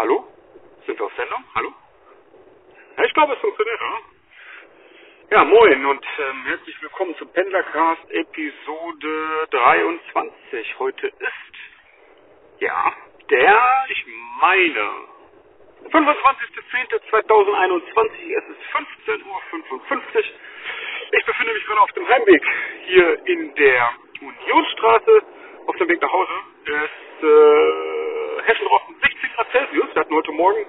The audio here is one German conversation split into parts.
Hallo? Sind wir auf Sendung? Hallo? Ja, ich glaube, es funktioniert, oder? Ja, moin und ähm, herzlich willkommen zum Pendlercast Episode 23. Heute ist, ja, der, ich meine, 25.10.2021. Es ist 15.55 Uhr. Ich befinde mich gerade auf dem Heimweg hier in der Unionsstraße auf dem Weg nach Hause. Es äh, 16 Grad Celsius. Wir hatten heute Morgen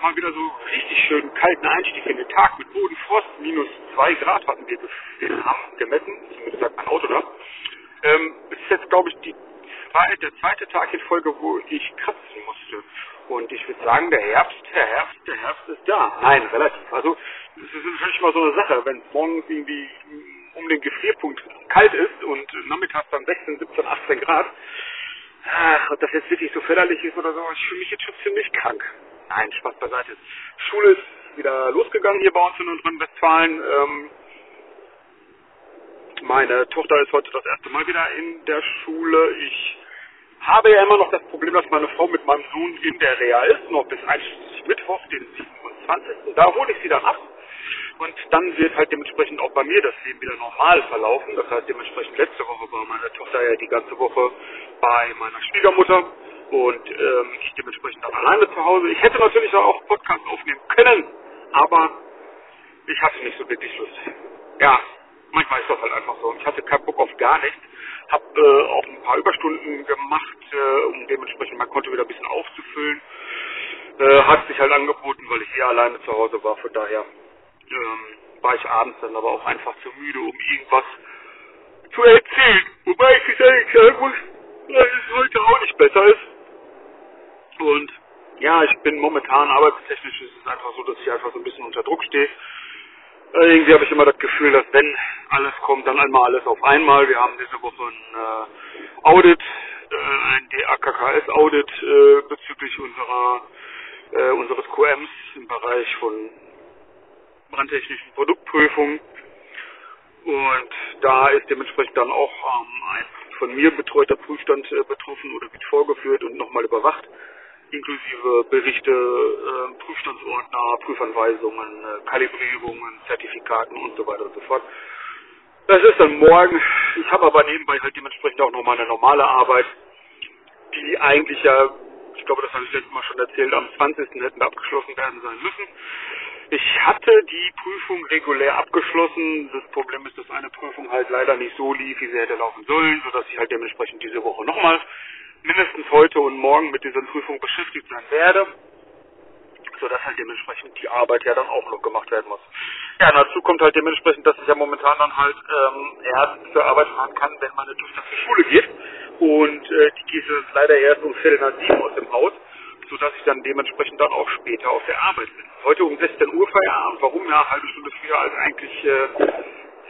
mal wieder so richtig schön kalten Einstieg in den Tag mit Bodenfrost. Minus 2 Grad hatten wir, gemessen, zumindest sagt mein Auto da. Ähm, es ist jetzt, glaube ich, die der zweite Tag in Folge, wo ich kratzen musste. Und ich würde sagen, der Herbst, der Herbst, der Herbst ist da. Nein, relativ. Also, es ist natürlich mal so eine Sache, wenn es morgens irgendwie um den Gefrierpunkt kalt ist und nachmittags dann 16, 17, 18 Grad, ach, ob das jetzt wirklich so förderlich ist oder so, ich fühle mich jetzt schon ziemlich krank. Nein, Spaß beiseite. Schule ist wieder losgegangen hier bei uns in Nordrhein-Westfalen. Ähm, meine Tochter ist heute das erste Mal wieder in der Schule. Ich habe ja immer noch das Problem, dass meine Frau mit meinem Sohn in der Reha ist, noch bis einschließlich Mittwoch, den 27. Da hole ich sie dann ab. Und dann wird halt dementsprechend auch bei mir das Leben wieder normal verlaufen. Das heißt, dementsprechend letzte Woche war meine Tochter ja die ganze Woche bei meiner Schwiegermutter und ähm, ich dementsprechend dann alleine zu Hause. Ich hätte natürlich auch Podcast aufnehmen können, aber ich hatte nicht so wirklich Lust. Ja, manchmal ist das halt einfach so. Ich hatte keinen Bock auf gar nichts. Hab äh, auch ein paar Überstunden gemacht, äh, um dementsprechend mein Konto wieder ein bisschen aufzufüllen. Äh, hat sich halt angeboten, weil ich eher alleine zu Hause war. Von daher ähm, war ich abends dann aber auch einfach zu müde, um irgendwas zu erzählen. Wobei ich es eigentlich sagen muss, dass es heute auch nicht besser ist. Und ja, ich bin momentan arbeitstechnisch ist es einfach so, dass ich einfach so ein bisschen unter Druck stehe. Äh, irgendwie habe ich immer das Gefühl, dass wenn alles kommt, dann einmal alles auf einmal. Wir haben diese Woche ein äh, Audit, äh, ein DAKKS-Audit äh, bezüglich unserer äh, unseres QMs im Bereich von brandtechnischen Produktprüfung. Und da ist dementsprechend dann auch ähm, ein von mir betreuter Prüfstand äh, betroffen oder wird vorgeführt und nochmal überwacht, inklusive Berichte, äh, Prüfstandsordner, Prüfanweisungen, äh, Kalibrierungen, Zertifikaten und so weiter und so fort. Das ist dann morgen. Ich habe aber nebenbei halt dementsprechend auch nochmal eine normale Arbeit, die eigentlich ja, ich glaube, das habe ich letztes Mal schon erzählt, am 20. hätten abgeschlossen werden sein müssen. Ich hatte die Prüfung regulär abgeschlossen. Das Problem ist, dass eine Prüfung halt leider nicht so lief, wie sie hätte laufen sollen, sodass ich halt dementsprechend diese Woche nochmal mindestens heute und morgen mit dieser Prüfung beschäftigt sein werde, sodass halt dementsprechend die Arbeit ja dann auch noch gemacht werden muss. Ja, dazu kommt halt dementsprechend, dass ich ja momentan dann halt ähm, erst zur Arbeit fahren kann, wenn meine Tochter zur Schule geht. Und äh, die geht leider erst um Viertel nach sieben aus dem Haus sodass ich dann dementsprechend dann auch später auf der Arbeit bin. Heute um 16 Uhr Feierabend, warum? Ja, halbe Stunde früher als eigentlich äh,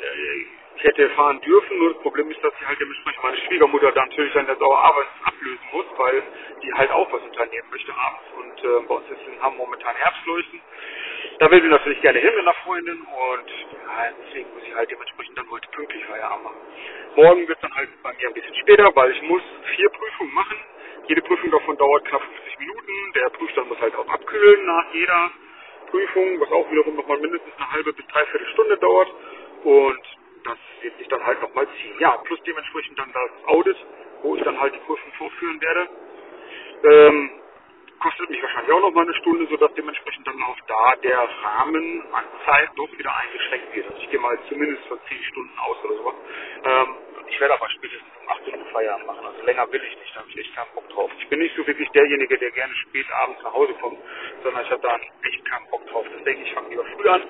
äh, ich hätte fahren dürfen, nur das Problem ist, dass ich halt dementsprechend meine Schwiegermutter dann natürlich dann jetzt auch Arbeit ablösen muss, weil die halt auch was unternehmen möchte abends und äh, bei uns ist in Hamm momentan Herbstleuchten. Da will sie natürlich gerne hin mit einer Freundin und ja, deswegen muss ich halt dementsprechend dann heute pünktlich Feierabend machen. Morgen wird dann halt bei mir ein bisschen später, weil ich muss vier Prüfungen machen jede Prüfung davon dauert knapp 50 Minuten. Der Prüfstand muss halt auch abkühlen nach jeder Prüfung, was auch wiederum nochmal mindestens eine halbe bis dreiviertel Stunde dauert. Und das wird sich dann halt nochmal ziehen. Ja, plus dementsprechend dann das Audit, wo ich dann halt die Prüfung vorführen werde. Ähm, kostet mich wahrscheinlich auch nochmal eine Stunde, sodass dementsprechend dann auch da der Rahmen an Zeit doch wieder eingeschränkt wird. Also ich gehe mal zumindest von 10 Stunden aus oder sowas. Ähm, ich werde aber spätestens um 18 Uhr Feierabend machen. Also länger will ich nicht, da habe ich echt keinen Bock drauf. Ich bin nicht so wirklich derjenige, der gerne spät abends nach Hause kommt, sondern ich habe da echt keinen Bock drauf. Deswegen, ich fange lieber früh an.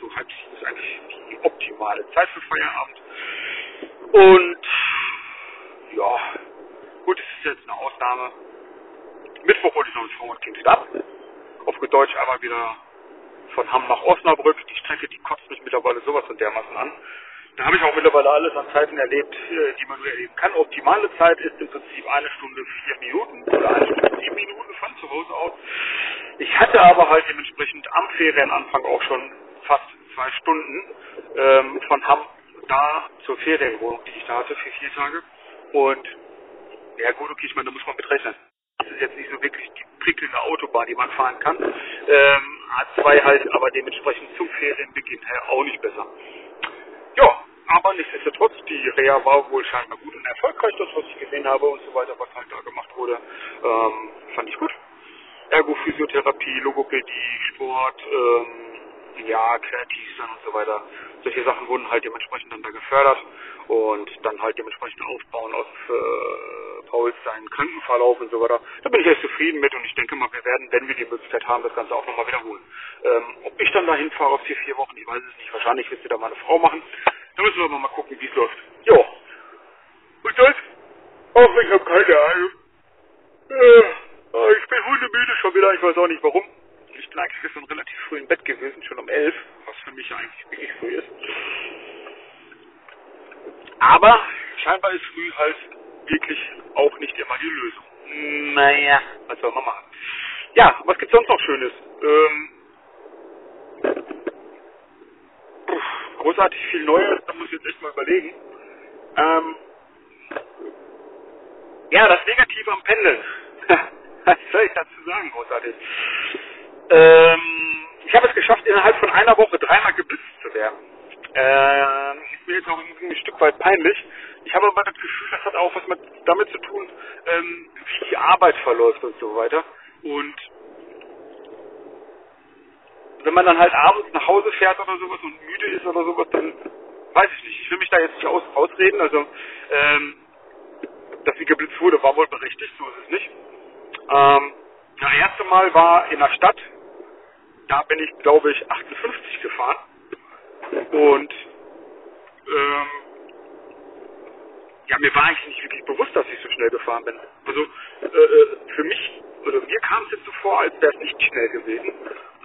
So halb sieben ist eigentlich die optimale Zeit für Feierabend. Und ja, gut, es ist jetzt eine Ausnahme. Mittwoch wollte ich noch ins Frankfurt Kings ab. Auf Deutsch aber wieder von Hamm nach Osnabrück. Die Strecke, die kotzt mich mittlerweile sowas von dermaßen an. Da habe ich auch mittlerweile alles an Zeiten erlebt, äh, die man nur erleben kann. Optimale Zeit ist im Prinzip eine Stunde vier Minuten oder eine Stunde sieben Minuten von zu Hause aus. Ich hatte aber halt dementsprechend am Ferienanfang auch schon fast zwei Stunden ähm, von Hamm da zur Ferienwohnung, die ich da hatte für vier Tage. Und ja gut, okay, ich meine, da muss man mitrechnen. ist jetzt nicht so wirklich die prickelnde Autobahn, die man fahren kann. Ähm, A2 halt aber dementsprechend zum Ferienbeginn her auch nicht besser. Ja, aber nichtsdestotrotz, die Reha war wohl scheinbar gut und erfolgreich, das was ich gesehen habe und so weiter, was halt da gemacht wurde, ähm, fand ich gut. Ergophysiotherapie, Logopädie, Sport, ähm, ja, kreativ sein und so weiter. Solche Sachen wurden halt dementsprechend dann da gefördert und dann halt dementsprechend aufbauen aus äh, Pauls seinen Krankenverlauf und so weiter. Da bin ich echt zufrieden mit und ich denke mal, wir werden, wenn wir die Möglichkeit haben, das Ganze auch nochmal wiederholen. Ähm, ob ich dann dahin fahre auf vier, vier Wochen, ich weiß es nicht. Wahrscheinlich wird sie da meine Frau machen. Da müssen wir aber mal gucken, wie es läuft. Ja. Und das? Ach, ich habe keine Ahnung. Äh, ich bin hundemüde schon wieder, ich weiß auch nicht warum. Ich bin eigentlich gestern relativ früh im Bett gewesen, schon um elf, was für mich eigentlich wirklich früh ist. Aber scheinbar ist früh halt wirklich auch nicht immer die Lösung. Naja, was soll man machen? Ja, was gibt's sonst noch Schönes? Ähm, großartig viel Neues, da muss ich jetzt echt mal überlegen. Ähm, ja, das Negative am Pendeln. Was soll ich dazu sagen, großartig? Ähm, ich habe es geschafft, innerhalb von einer Woche dreimal geblitzt zu werden. Ähm, ist mir jetzt auch ein Stück weit peinlich. Ich habe aber das Gefühl, das hat auch was mit, damit zu tun, ähm, wie die Arbeit verläuft und so weiter. Und wenn man dann halt abends nach Hause fährt oder sowas und müde ist oder sowas, dann weiß ich nicht. Ich will mich da jetzt nicht aus, ausreden. Also, ähm, dass sie geblitzt wurde, war wohl berechtigt, so ist es nicht. Ähm, das erste Mal war in der Stadt. Da bin ich, glaube ich, 58 gefahren. Und ähm, ja, mir war eigentlich nicht wirklich bewusst, dass ich so schnell gefahren bin. Also äh, äh für mich, oder mir kam es jetzt so vor, als wäre es nicht schnell gewesen.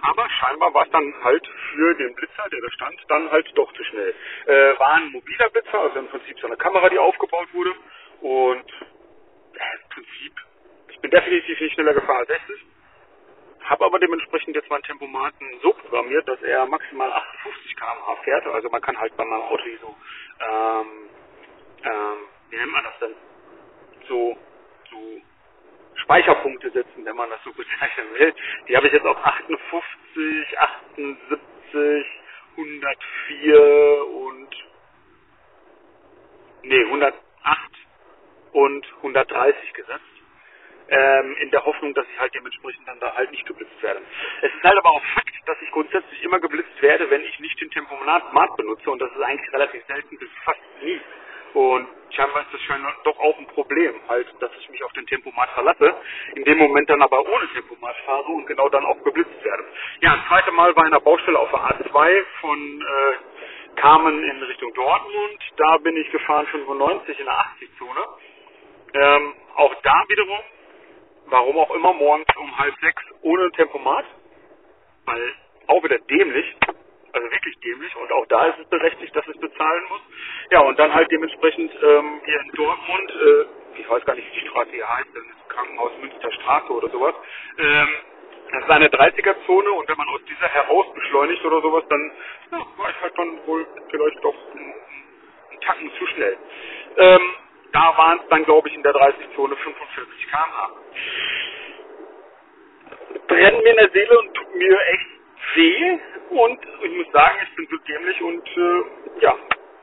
Aber scheinbar war es dann halt für den Blitzer, der da stand, dann halt doch zu schnell. Äh, war ein mobiler Blitzer, also im Prinzip so eine Kamera, die aufgebaut wurde. Und äh, im Prinzip, ich bin definitiv nicht schneller gefahren als 60. Habe aber dementsprechend jetzt meinen Tempomaten so programmiert, dass er maximal 58 km/h fährt. Also man kann halt bei meinem Auto so, ähm, ähm, wie nennt man das denn? So, so Speicherpunkte setzen, wenn man das so bezeichnen will. Die habe ich jetzt auf 58, 78, 104 und nee, 108 und 130 gesetzt. Ähm, in der Hoffnung, dass ich halt dementsprechend dann da halt nicht geblitzt werde. Es ist halt aber auch Fakt, dass ich grundsätzlich immer geblitzt werde, wenn ich nicht den Tempomat benutze und das ist eigentlich relativ selten bis fast nie. Und scheinbar ist das scheinbar doch auch ein Problem, halt, dass ich mich auf den Tempomat verlasse, in dem Moment dann aber ohne Tempomat fahre und genau dann auch geblitzt werde. Ja, das zweite Mal in der Baustelle auf der A2 von äh, Kamen in Richtung Dortmund. Da bin ich gefahren 95 in der 80-Zone. Ähm, auch da wiederum, warum auch immer, morgens um halb sechs ohne Tempomat, weil auch wieder dämlich, also wirklich dämlich und auch da ist es berechtigt, dass es bezahlen muss. Ja, und dann halt dementsprechend ähm, hier in Dortmund, äh, ich weiß gar nicht, wie die Straße hier heißt, das ist Krankenhaus Münsterstraße oder sowas, ähm, das ist eine 30er-Zone und wenn man aus dieser heraus beschleunigt oder sowas, dann ja, war ich halt dann wohl vielleicht doch einen, einen Tacken zu schnell. Ähm, da waren es dann, glaube ich, in der 30-Zone 45 km/h. Brennt mir in der Seele und tut mir echt weh und ich muss sagen, ich bin so dämlich und äh, ja,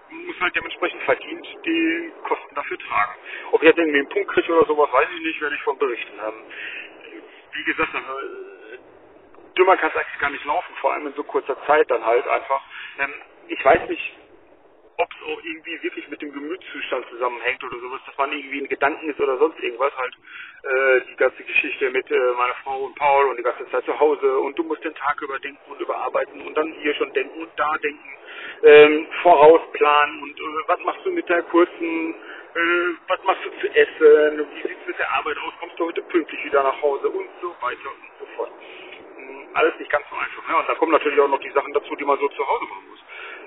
muss halt dementsprechend verdient die Kosten dafür tragen. Ob ich jetzt irgendwie einen Punkt kriege oder sowas, weiß ich nicht, werde ich von berichten. Ähm, wie gesagt, also, äh, dümmer kann es eigentlich gar nicht laufen, vor allem in so kurzer Zeit dann halt einfach. Ähm, ich weiß nicht, ob es auch irgendwie wirklich mit dem Gemütszustand zusammenhängt oder sowas, dass man irgendwie in Gedanken ist oder sonst irgendwas halt. Äh, die ganze Geschichte mit äh, meiner Frau und Paul und die ganze Zeit zu Hause und du musst den Tag überdenken und überarbeiten und dann hier schon denken und da denken, ähm, vorausplanen und äh, was machst du mit der kurzen, äh, was machst du zu essen, wie sieht's mit der Arbeit aus, kommst du heute pünktlich wieder nach Hause und so weiter und so fort. Hm, alles nicht ganz so einfach. Ja, und dann kommen natürlich auch noch die Sachen dazu, die man so zu Hause machen muss.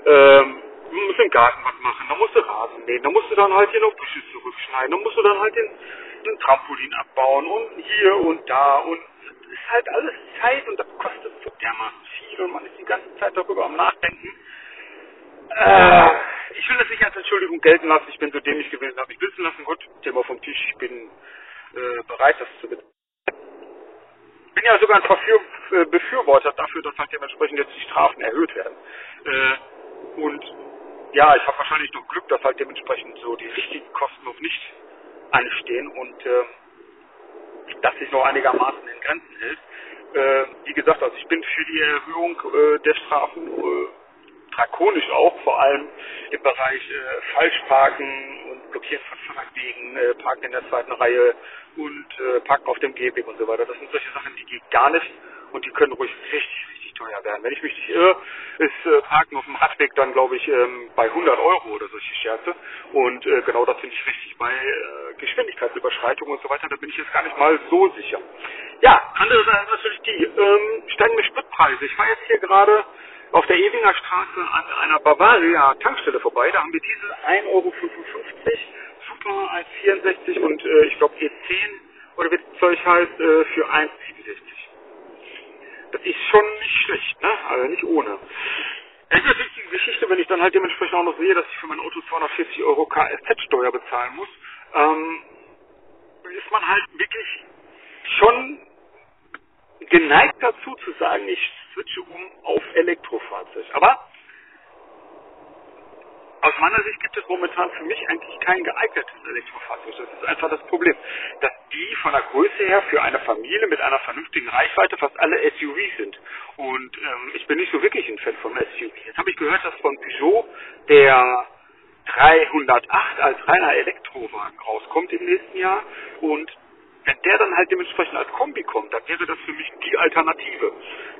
Ähm, musst im Garten was machen, dann musst du Rasen mähen, dann musst du dann halt hier noch Büsche zurückschneiden, dann musst du dann halt den, den Trampolin abbauen und hier und da und es ist halt alles Zeit und das kostet so dermaßen viel und man ist die ganze Zeit darüber am Nachdenken. Äh, ich will das nicht als Entschuldigung gelten lassen, ich bin so dämlich gewesen, habe ich wissen lassen, gut, Thema vom Tisch, ich bin äh, bereit, das zu bezahlen. bin ja sogar ein Verführ äh, Befürworter dafür, dass halt dementsprechend jetzt die Strafen erhöht werden. Äh, und ja, ich habe wahrscheinlich noch Glück, dass halt dementsprechend so die richtigen Kosten noch nicht anstehen und äh, dass sich noch einigermaßen in Grenzen hält. Äh, wie gesagt, also ich bin für die Erhöhung äh, der Strafen äh, drakonisch auch, vor allem im Bereich äh, Falschparken und Blockieren von Fahrradwegen, äh, Parken in der zweiten Reihe und äh, Parken auf dem Gehweg und so weiter. Das sind solche Sachen, die gehen gar nicht und die können ruhig richtig, richtig teuer werden. Wenn ich mich nicht irre, ist äh, Parken auf dem Radweg dann, glaube ich, ähm, bei 100 Euro oder solche Scherze. Und äh, genau das finde ich richtig bei äh, Geschwindigkeitsüberschreitungen und so weiter. Da bin ich jetzt gar nicht mal so sicher. Ja, andere Sache ist natürlich die ähm, steigende Spritpreise. Ich fahre jetzt hier gerade auf der Ewinger Straße an einer Bavaria Tankstelle vorbei. Da haben wir diese 1,55 Euro Super 1,64 und äh, ich glaube E10 oder wie das Zeug heißt äh, für 1,67. Ist schon nicht schlecht, ne? Also nicht ohne. Es ist die Geschichte, wenn ich dann halt dementsprechend auch noch sehe, dass ich für mein Auto 240 Euro Kfz-Steuer bezahlen muss, ähm, ist man halt wirklich schon geneigt dazu zu sagen, ich switche um auf Elektrofahrzeug. Aber aus meiner Sicht gibt es momentan für mich eigentlich kein geeignetes Elektrofahrzeug. Das ist einfach das Problem, dass die von der Größe her für eine Familie mit einer vernünftigen Reichweite fast alle SUVs sind. Und ähm, ich bin nicht so wirklich ein Fan von SUV. Jetzt habe ich gehört, dass von Peugeot der 308 als reiner Elektrowagen rauskommt im nächsten Jahr und wenn der dann halt dementsprechend als Kombi kommt, dann wäre das für mich die Alternative.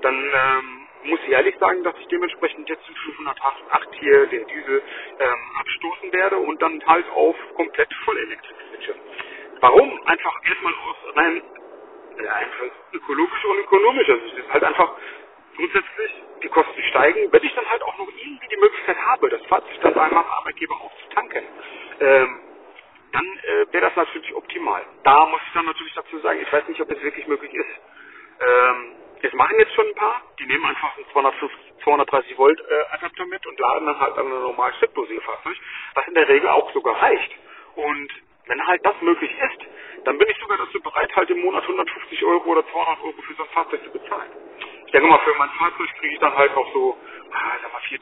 Dann ähm, muss ich ehrlich sagen, dass ich dementsprechend jetzt den 508 hier den Diesel ähm, abstoßen werde und dann halt auf komplett Vollelektrik switche. Warum? Einfach erstmal aus rein ja, einfach ökologisch und ökonomisch. Also es ist halt einfach grundsätzlich die Kosten steigen, wenn ich dann halt auch noch irgendwie die Möglichkeit habe, das Fahrzeug dann bei meinem Arbeitgeber auch zu tanken. Ähm, dann äh, wäre das natürlich optimal. Da muss ich dann natürlich dazu sagen, ich weiß nicht, ob es wirklich möglich ist. Ähm, das machen jetzt schon ein paar, die nehmen einfach ein 250, 230 Volt äh, Adapter mit und laden dann halt an ein normales Steckdosierfahrzeug, was in der Regel auch sogar reicht. Und wenn halt das möglich ist, dann bin ich sogar dazu bereit, halt im Monat 150 Euro oder 200 Euro für so ein Fahrzeug zu bezahlen. Ich denke mal, für mein Fahrzeug kriege ich dann halt noch so, ah, sag mal 4.000,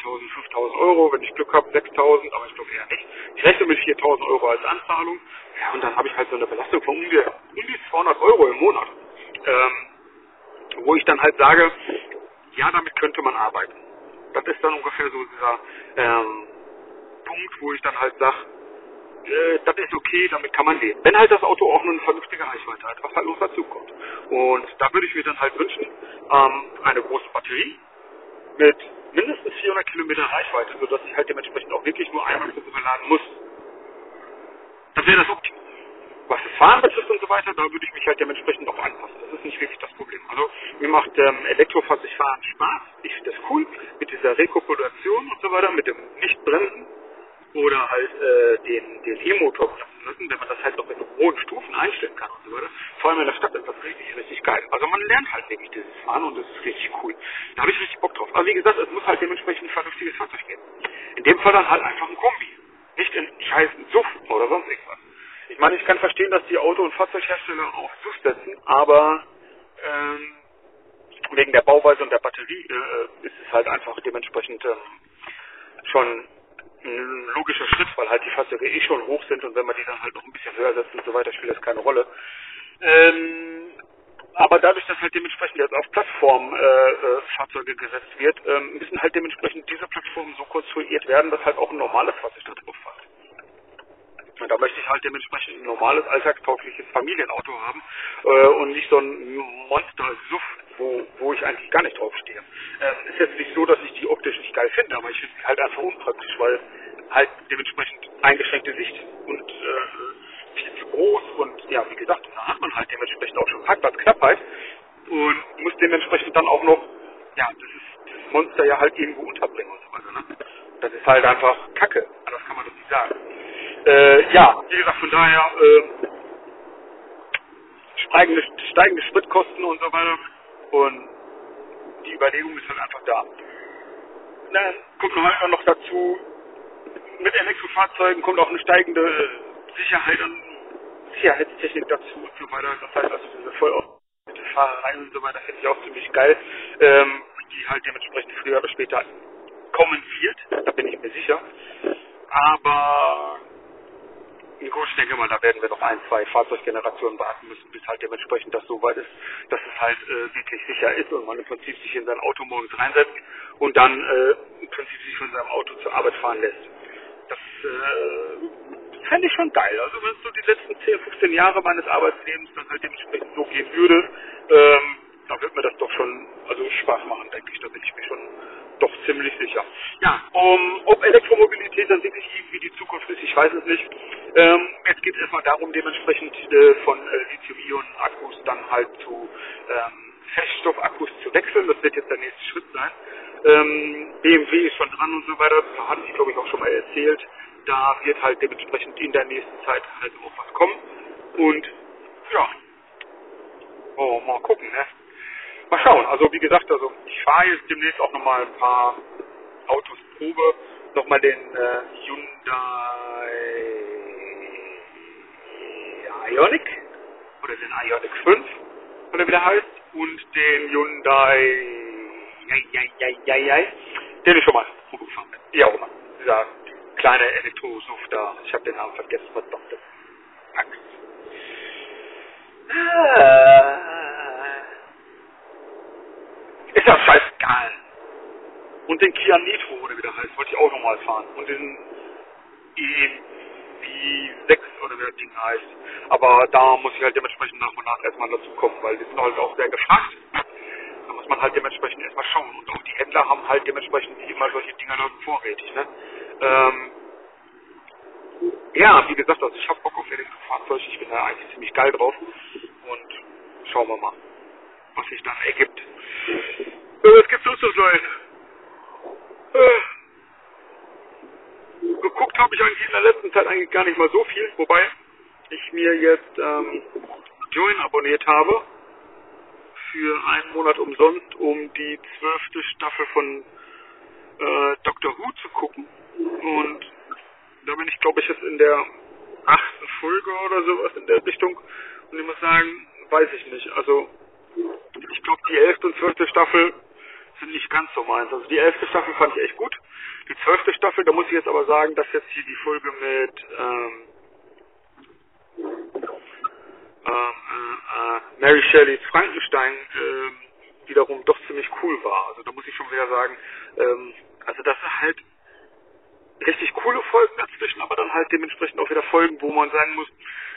5.000 Euro, wenn ich Glück habe 6.000, aber ich glaube eher nicht. Ich rechne mit 4.000 Euro als Anzahlung. Ja, und dann habe ich halt so eine Belastung von um um die 200 Euro im Monat. Ähm, wo ich dann halt sage, ja, damit könnte man arbeiten. Das ist dann ungefähr so dieser ähm, Punkt, wo ich dann halt sage, äh, das ist okay, damit kann man leben. Wenn halt das Auto auch nur eine vernünftige Reichweite hat, was halt los dazu kommt. Und da würde ich mir dann halt wünschen, ähm, eine große Batterie mit mindestens 400 Kilometer Reichweite, sodass ich halt dementsprechend auch wirklich nur einmal überladen muss. Das wäre das Optimum. Was das Fahren betrifft und so weiter, da würde ich mich halt dementsprechend auch anpassen. Das ist nicht wirklich das Problem. Also mir macht ähm, Elektrofahrzeugfahren Spaß. Ich finde das cool mit dieser Rekopulation und so weiter, mit dem Nichtbremsen oder halt äh, den, den E-Motor benutzen wenn man das halt noch in hohen Stufen einstellen kann und so weiter. Vor allem in der Stadt ist das richtig, richtig geil. Also man lernt halt wirklich dieses Fahren und das ist richtig cool. Da habe ich richtig Bock drauf. Aber wie gesagt, es muss halt dementsprechend ein vernünftiges Fahrzeug geben. In dem Fall dann halt einfach ein Kombi. Nicht in scheiß Suff oder sonst irgendwas. Ich meine, ich kann verstehen, dass die Auto- und Fahrzeughersteller auf Suff setzen, aber ähm, wegen der Bauweise und der Batterie äh, ist es halt einfach dementsprechend ähm, schon ein logischer Schritt, weil halt die Fahrzeuge eh schon hoch sind und wenn man die dann halt noch ein bisschen höher setzt und so weiter, spielt das keine Rolle. Ähm, aber dadurch, dass halt dementsprechend jetzt auf Plattform-Fahrzeuge äh, gesetzt wird, ähm, müssen halt dementsprechend diese Plattformen so konstruiert werden, dass halt auch ein normales Fahrzeug da drauf fährt. Und da möchte ich halt dementsprechend ein normales, alltagstaugliches Familienauto haben äh, und nicht so ein Monster-Suff, wo, wo ich eigentlich gar nicht drauf stehe. Ähm, ist jetzt nicht so, dass ich die optisch nicht geil finde, aber ich finde sie halt einfach unpraktisch, weil halt dementsprechend eingeschränkte Sicht und äh, viel zu groß und ja, wie gesagt, da hat man halt dementsprechend auch schon Parkplatzknappheit und muss dementsprechend dann auch noch, ja, das ist Monster ja halt irgendwo unterbringen und so weiter. Ne? Das ist halt einfach Kacke, anders kann man das nicht sagen. Äh, ja, wie gesagt, von daher äh, steigende, steigende Spritkosten und so weiter und die Überlegung ist halt einfach da. Dann kommt halt noch dazu, mit Elektrofahrzeugen kommt auch eine steigende Sicherheit und Sicherheitstechnik dazu und so weiter. Das heißt also diese voll Fahrerei und so weiter finde ich auch ziemlich geil, ähm, die halt dementsprechend früher oder später kommen wird, da bin ich mir sicher. Aber gut, ich denke mal, da werden wir noch ein, zwei Fahrzeuggenerationen warten müssen, bis halt dementsprechend das so weit ist, dass es halt äh, wirklich sicher ist und man im Prinzip sich in sein Auto morgens reinsetzt und dann äh, im Prinzip sich von seinem Auto zur Arbeit fahren lässt. Das äh, fände ich schon geil. Also wenn es so die letzten 10, 15 Jahre meines Arbeitslebens dann halt dementsprechend so gehen würde, ähm, dann wird mir das doch schon also Spaß machen, denke ich. Da bin ich mir schon doch ziemlich sicher. Ja, um, ob Elektromobilität dann wirklich irgendwie die Zukunft ist, ich weiß es nicht. Ähm, jetzt geht es erstmal darum, dementsprechend äh, von äh, Lithium-Ionen-Akkus dann halt zu ähm, Feststoffakkus zu wechseln. Das wird jetzt der nächste Schritt sein. Ähm, BMW ist schon dran und so weiter. Das hatte ich, glaube ich, auch schon mal erzählt. Da wird halt dementsprechend in der nächsten Zeit halt auch was kommen. Und ja, oh, mal gucken, ne? Mal schauen. Also wie gesagt, also ich fahre jetzt demnächst auch nochmal ein paar Autos Probe. Nochmal den äh, Hyundai Ionic oder den Ionic 5 oder wie der heißt und den Hyundai den ich schon mal Probe gefahren bin. Wie auch immer. Dieser kleine Elektrosuff da. Ich habe den Namen vergessen, verdammte Axt. Ah. Ist ja scheißegal. Und den Kia Nitro, oder wie der heißt, wollte ich auch nochmal fahren. Und den EV6 oder wie das Ding heißt. Aber da muss ich halt dementsprechend nach und nach erstmal dazu kommen, weil die sind halt auch sehr gefragt. Da muss man halt dementsprechend erstmal schauen. Und auch die Händler haben halt dementsprechend immer solche Dinger noch vorrätig. Ne? Ähm, ja, wie gesagt, also ich habe Bock auf Elektrofahrzeug. Ich bin da eigentlich ziemlich geil drauf. Und schauen wir mal, was sich dann ergibt. Was gibt's sonst noch Neues? Habe ich eigentlich in der letzten Zeit eigentlich gar nicht mal so viel, wobei ich mir jetzt ähm, Join abonniert habe für einen Monat umsonst, um die zwölfte Staffel von äh, Doctor Who zu gucken. Und da bin ich, glaube ich, jetzt in der achten Folge oder sowas in der Richtung. Und ich muss sagen, weiß ich nicht. Also ich glaube, die elfte und zwölfte Staffel sind nicht ganz so meins. Also die elfte Staffel fand ich echt gut. Die zwölfte Staffel, da muss ich jetzt aber sagen, dass jetzt hier die Folge mit ähm, ähm, äh, äh, Mary Shelleys Frankenstein äh, wiederum doch ziemlich cool war. Also da muss ich schon wieder sagen, ähm, also das sind halt richtig coole Folgen dazwischen, aber dann halt dementsprechend auch wieder Folgen, wo man sagen muss,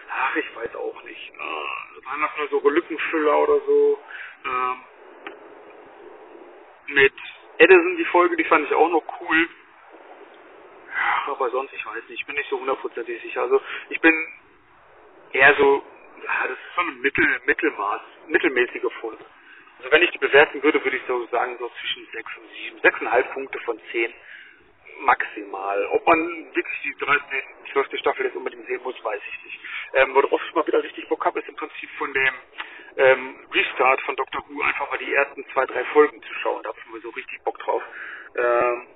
ach, ich weiß auch nicht. Äh, waren das nur so Lückenfüller oder so. Ähm, mit Edison die Folge, die fand ich auch noch cool. Aber sonst, ich weiß nicht, ich bin nicht so hundertprozentig sicher. Also ich bin eher so, das ist so ein Mittel, Mittelmaß, mittelmäßige Folge. Also wenn ich die bewerten würde, würde ich so sagen, so zwischen 6 und 7, 6,5 Punkte von 10 maximal. Ob man wirklich die 13, 12. Staffel jetzt unbedingt sehen muss, weiß ich nicht. Ähm, worauf ich mal wieder richtig Bock habe, ist im Prinzip von dem ähm, Restart von Doctor Who einfach mal die ersten zwei, drei Folgen zu schauen. Da habe ich mal so richtig Bock drauf. Ähm,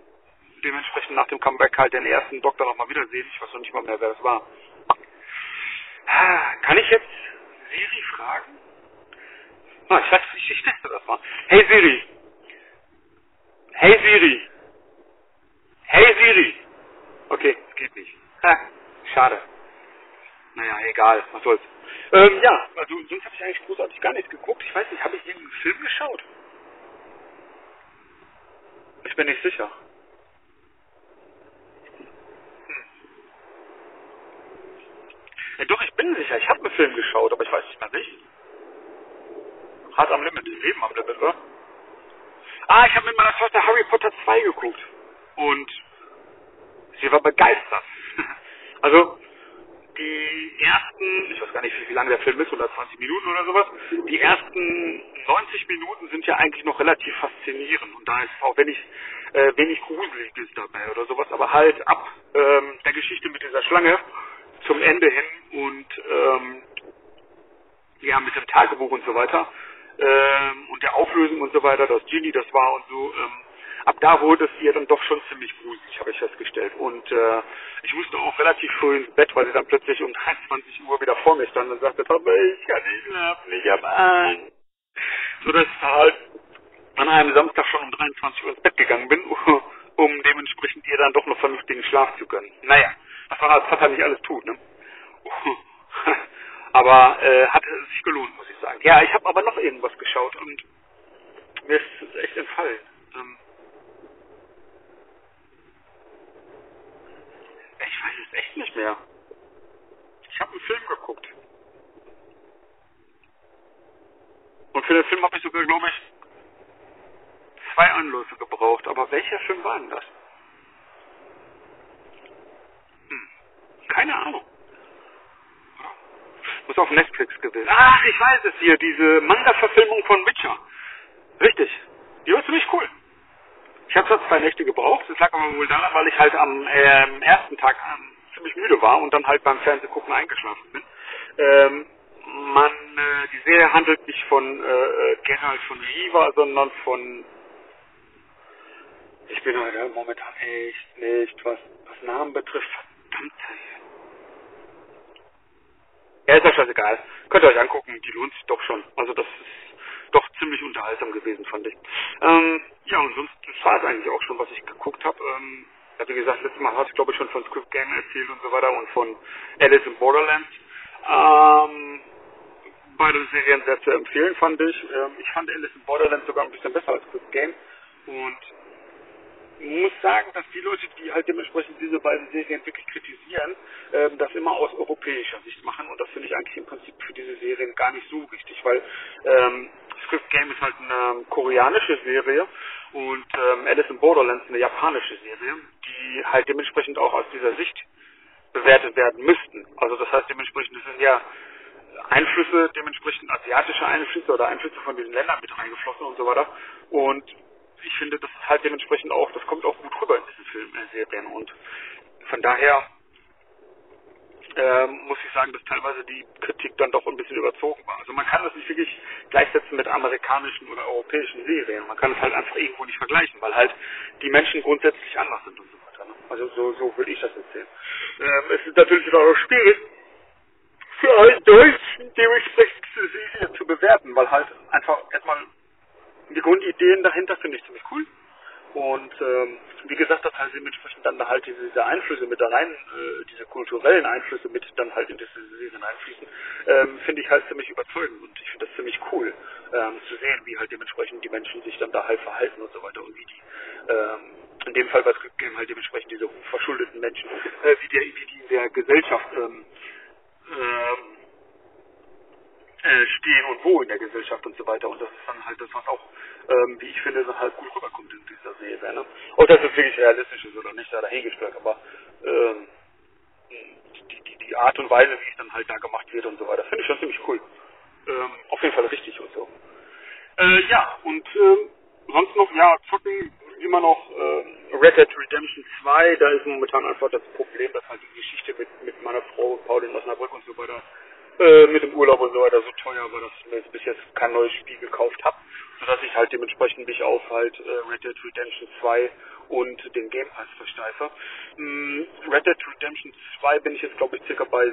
dementsprechend nach dem Comeback halt den ersten Doktor nochmal wiedersehen. Ich weiß noch nicht mal mehr, wer das war. Ah, kann ich jetzt Siri fragen? Ah, ich weiß nicht, ich teste das mal. Hey Siri. Hey Siri. Hey Siri. Okay, es geht nicht. Ha, schade. Naja, egal, was soll's. Ähm, ja, also sonst habe ich eigentlich großartig gar nichts geguckt. Ich weiß nicht, habe ich irgendeinen Film geschaut? Ich bin nicht sicher. Hm. Ja, doch, ich bin sicher. Ich habe einen Film geschaut, aber ich weiß nicht mehr nicht. Hart am Limit, Leben am Limit, oder? Ah, ich habe mit meiner Tochter Harry Potter 2 geguckt. Und sie war begeistert. also, die ersten, ich weiß gar nicht, wie lange der Film ist, 120 Minuten oder sowas, die ersten 90 Minuten sind ja eigentlich noch relativ faszinierend und da ist auch wenig, äh, wenig Gruseliges dabei oder sowas, aber halt ab ähm, der Geschichte mit dieser Schlange zum Ende hin und ähm, ja, mit dem Tagebuch und so weiter ähm, und der Auflösung und so weiter, dass Ginny das war und so, ähm, ab da wurde es ihr dann doch schon ziemlich gruselig, habe ich festgestellt. Und äh, ich musste auch relativ früh ins Bett, weil sie dann plötzlich um 23 Uhr wieder vor mir stand und sagte, Papa, ich kann nicht schlafen, ich habe Angst. so dass ich halt an einem Samstag schon um 23 Uhr ins Bett gegangen bin, um dementsprechend ihr dann doch noch vernünftigen Schlaf zu gönnen. Naja, was man als Vater nicht alles tut, ne? aber äh, hat sich gelohnt, muss ich sagen. Ja, ich habe aber noch irgendwas geschaut und mir ist es echt entfallen. Ähm ich weiß es echt nicht mehr. Ich habe einen Film geguckt. Und für den Film habe ich sogar, glaube ich, zwei Anläufe gebraucht. Aber welcher Film war denn das? Hm. Keine Ahnung. Muss auf Netflix gewesen. Ach, ich weiß es hier, diese Manga-Verfilmung von Witcher. Richtig. Die war ziemlich cool. Ich habe zwar zwei Nächte gebraucht, das lag aber wohl daran, weil ich halt am äh, ersten Tag ähm, ziemlich müde war und dann halt beim Fernsehgucken eingeschlafen bin. Ähm, man, äh, die Serie handelt nicht von äh, äh Gerald von Riva, sondern von ich bin heute momentan echt nicht, was, was Namen betrifft, verdammt. Ja, ist ja scheißegal. Könnt ihr euch angucken, die lohnt sich doch schon. Also das ist doch ziemlich unterhaltsam gewesen, fand ich. Ähm, ja, und sonst, war es eigentlich auch schon, was ich geguckt habe. Ähm, ja, wie gesagt, letztes Mal hatte ich glaube ich schon von Squid Game erzählt und so weiter und von Alice in Borderlands. Ähm, beide Serien sehr zu empfehlen, fand ich. Ähm, ich fand Alice in Borderlands sogar ein bisschen besser als Squid Game. Und muss sagen, dass die Leute, die halt dementsprechend diese beiden Serien wirklich kritisieren, ähm, das immer aus europäischer Sicht machen und das finde ich eigentlich im Prinzip für diese Serien gar nicht so wichtig, weil ähm, Squid Game ist halt eine koreanische Serie und ähm, Alice in Borderlands eine japanische Serie, die halt dementsprechend auch aus dieser Sicht bewertet werden müssten. Also das heißt dementsprechend, das sind ja Einflüsse, dementsprechend asiatische Einflüsse oder Einflüsse von diesen Ländern mit reingeflossen und so weiter. Und ich finde, das ist halt dementsprechend auch, das kommt auch gut rüber in diesen Filmen, in Serien. Und von daher ähm, muss ich sagen, dass teilweise die Kritik dann doch ein bisschen überzogen war. Also man kann das nicht wirklich gleichsetzen mit amerikanischen oder europäischen Serien. Man kann es halt einfach irgendwo nicht vergleichen, weil halt die Menschen grundsätzlich anders sind und so weiter. Ne? Also so, so würde ich das erzählen. Ähm, es ist natürlich auch schwierig, für einen Deutschen dementsprechend diese Serie zu bewerten, weil halt einfach erstmal die Grundideen dahinter finde ich ziemlich cool. Und ähm, wie gesagt, dass halt dementsprechend dann da halt diese, diese Einflüsse mit da rein, äh, diese kulturellen Einflüsse mit dann halt in diese Serien einfließen, ähm, finde ich halt ziemlich überzeugend und ich finde das ziemlich cool ähm, zu sehen, wie halt dementsprechend die Menschen sich dann da halt verhalten und so weiter und wie die ähm, in dem Fall Squid Game halt dementsprechend diese verschuldeten Menschen, äh, wie, der, wie die in der Gesellschaft ähm, ähm, äh, stehen und wo in der Gesellschaft und so weiter. Und das ist dann halt das, was auch, ähm, wie ich finde, so halt gut rüberkommt in dieser Serie. Ne? Ob das jetzt wirklich realistisch ist oder nicht, sei dahingestellt, aber ähm, die, die, die Art und Weise, wie es dann halt da gemacht wird und so weiter, finde ich schon ziemlich cool. Ähm, auf jeden Fall richtig und so. Äh, ja, und ähm, sonst noch, ja, zocken immer noch äh, Red Dead Redemption 2, da ist momentan einfach das Problem, dass halt die Geschichte mit, mit meiner Frau Paulin Osnabrück und so weiter äh, mit dem Urlaub und so weiter so teuer war, dass ich mir bis jetzt kein neues Spiel gekauft habe, sodass ich halt dementsprechend mich auf halt äh, Red Dead Redemption 2 und den Game Pass versteife. Mm, Red Dead Redemption 2 bin ich jetzt glaube ich circa bei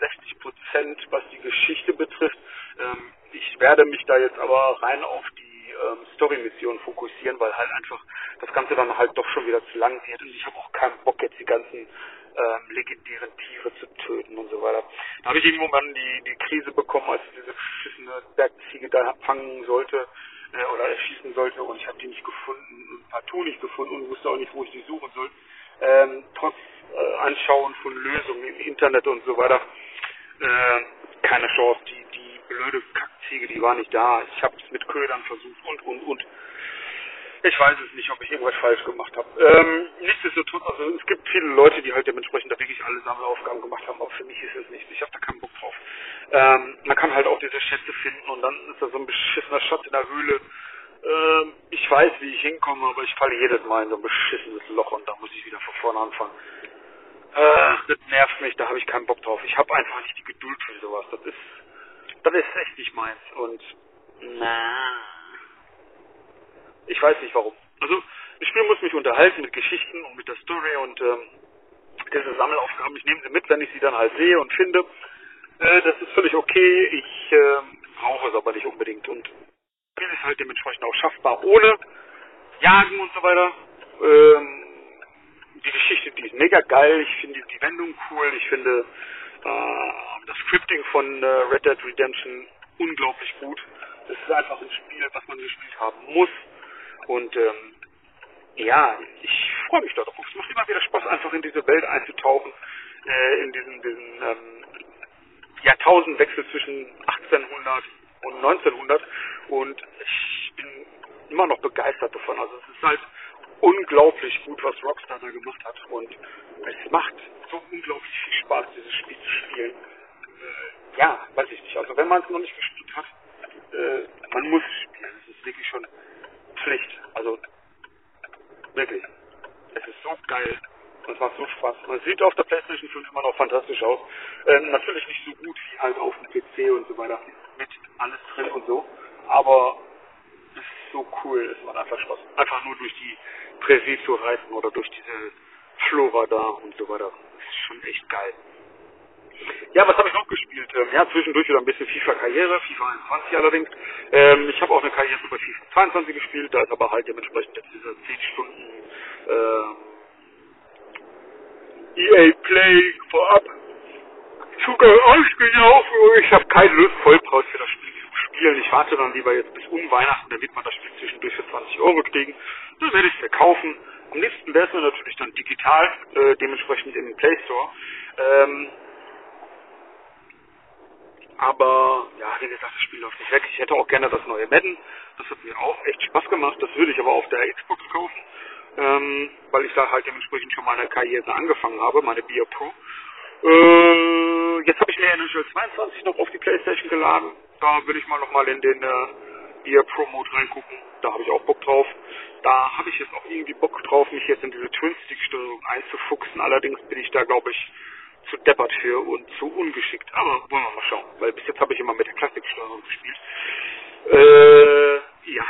60 Prozent, was die Geschichte betrifft. Ähm, ich werde mich da jetzt aber rein auf die ähm, Story-Mission fokussieren, weil halt einfach das Ganze dann halt doch schon wieder zu lang wird und ich habe auch keinen Bock jetzt die ganzen ähm, legendären Tiere zu töten und so weiter. Da habe ich irgendwann die, die Krise bekommen, als ich diese beschissene Bergziege da fangen sollte äh, oder erschießen sollte und ich habe die nicht gefunden, partout nicht gefunden und wusste auch nicht, wo ich die suchen soll. Ähm, trotz äh, Anschauen von Lösungen im Internet und so weiter, äh, keine Chance. Die, die blöde Kackziege, die war nicht da. Ich habe es mit Ködern versucht und, und, und. Ich weiß es nicht, ob ich irgendwas falsch gemacht habe. Ähm, nichtsdestotrotz, also es gibt viele Leute, die halt dementsprechend da wirklich alle Sammelaufgaben gemacht haben, aber für mich ist es nicht. Ich habe da keinen Bock drauf. Ähm, man kann halt auch diese Schätze finden und dann ist da so ein beschissener Schatz in der Höhle. Ähm, ich weiß, wie ich hinkomme, aber ich falle jedes Mal in so ein beschissenes Loch und da muss ich wieder von vorne anfangen. Äh, das nervt mich, da habe ich keinen Bock drauf. Ich habe einfach nicht die Geduld für sowas. Das ist, das ist echt nicht meins und na. Ich weiß nicht warum. Also, das Spiel muss mich unterhalten mit Geschichten und mit der Story und ähm, diese Sammelaufgaben. Ich nehme sie mit, wenn ich sie dann halt sehe und finde. Äh, das ist völlig okay. Ich äh, brauche es aber nicht unbedingt. Und Spiel dementsprechend auch schaffbar ohne Jagen und so weiter. Ähm, die Geschichte, die ist mega geil. Ich finde die Wendung cool. Ich finde äh, das Scripting von äh, Red Dead Redemption unglaublich gut. Es ist einfach ein Spiel, was man gespielt haben muss. Und ähm, ja, ich freue mich darauf. Es macht immer wieder Spaß, einfach in diese Welt einzutauchen, äh, in diesen, diesen ähm, Jahrtausendwechsel zwischen 1800 und 1900. Und ich bin immer noch begeistert davon. Also es ist halt unglaublich gut, was Rockstar da gemacht hat. Und es macht so unglaublich viel Spaß, dieses Spiel zu spielen. Äh, ja, weiß ich nicht. Also wenn man es noch nicht gespielt hat, äh, man muss es spielen. Es ist wirklich schon Pflicht. Also wirklich. Es ist so geil. Und es macht so Spaß. Man sieht auf der Playstation 5 immer noch fantastisch aus. Ähm, natürlich nicht so gut wie halt auf dem PC und so weiter. Mit alles drin und so. Aber es ist so cool. Es macht einfach Spaß. Einfach nur durch die Präsie zu reisen oder durch diese Flora da und so weiter. Das ist schon echt geil. Ja, was habe ich noch gespielt? Ähm, ja, zwischendurch wieder ein bisschen FIFA-Karriere, FIFA 21 allerdings. Ähm, ich habe auch eine Karriere bei FIFA 22 gespielt, da ist aber halt dementsprechend jetzt diese 10 Stunden ähm, EA Play vorab Zugang ausgelaufen und ich habe keine Lust, Vollpreis für das Spiel zu spielen. Ich warte dann lieber jetzt bis um Weihnachten, damit man das Spiel zwischendurch für 20 Euro kriegen. Dann werde ich es verkaufen. Am liebsten wäre es natürlich dann digital, äh, dementsprechend im Play Store. Ähm, aber ja, wie gesagt, das Spiel läuft nicht weg. Ich hätte auch gerne das neue Madden. Das hat mir auch echt Spaß gemacht. Das würde ich aber auf der Xbox kaufen, ähm, weil ich da halt dementsprechend schon meine Karriere angefangen habe, meine Bio Pro. Äh, jetzt habe ich mir NHL 22 noch auf die Playstation geladen. Da will ich mal nochmal in den äh, Bio Pro Mode reingucken. Da habe ich auch Bock drauf. Da habe ich jetzt auch irgendwie Bock drauf, mich jetzt in diese Twin-Stick-Steuerung einzufuchsen. Allerdings bin ich da, glaube ich, zu deppert für und zu ungeschickt. Aber wollen wir mal schauen, weil bis jetzt habe ich immer mit der Klassiksteuerung gespielt. Äh, ja.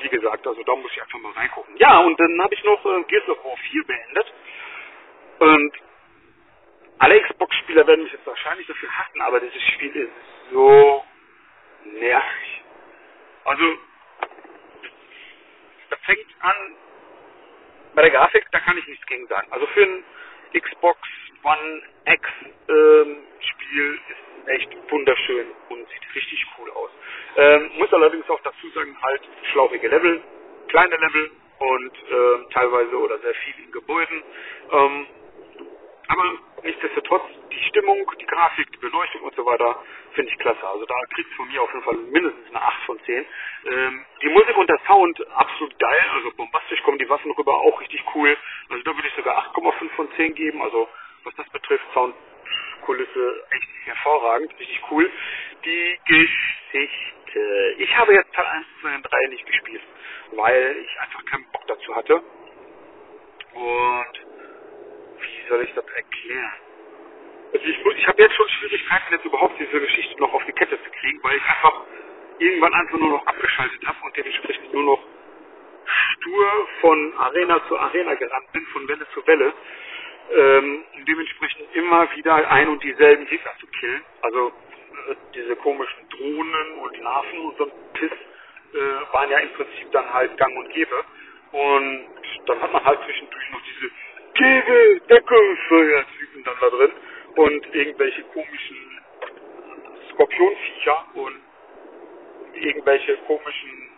Wie gesagt, also da muss ich einfach mal reingucken. Ja, und dann habe ich noch äh, Gears of War 4 beendet. Und alle Xbox-Spieler werden mich jetzt wahrscheinlich dafür hassen, aber dieses Spiel ist so nervig. Also, das fängt an, bei der Grafik, da kann ich nichts gegen sagen. Also für ein Xbox One X ähm, Spiel ist echt wunderschön und sieht richtig cool aus. Ähm, muss allerdings auch dazu sagen, halt schlauchige Level, kleine Level und äh, teilweise oder sehr viel in Gebäuden. Ähm, aber nichtsdestotrotz, die Stimmung, die Grafik, die Beleuchtung und so weiter finde ich klasse. Also da kriegt es von mir auf jeden Fall mindestens eine 8 von 10. Ähm, die Musik und der Sound absolut geil, also bombastisch kommen die Waffen rüber, auch richtig cool. Also da würde ich sogar 8,5 von 10 geben. Also was das betrifft, Soundkulisse echt hervorragend, richtig cool. Die Geschichte. Ich habe jetzt Teil 1, 2 und 3 nicht gespielt, weil ich einfach keinen Bock dazu hatte. Und wie soll ich das erklären? Also ich, ich habe jetzt schon Schwierigkeiten, jetzt überhaupt diese Geschichte noch auf die Kette zu kriegen, weil ich einfach irgendwann einfach nur noch abgeschaltet habe und dementsprechend nur noch stur von Arena zu Arena gerannt bin, von Welle zu Welle ähm, dementsprechend immer wieder ein und dieselben Gegner zu killen. Also äh, diese komischen Drohnen und Larven und so ein Piss äh, waren ja im Prinzip dann halt gang und gäbe. Und dann hat man halt zwischendurch noch diese Gebe, Deckungsfeuer-Typen dann da drin und irgendwelche komischen Skorpionviecher und irgendwelche komischen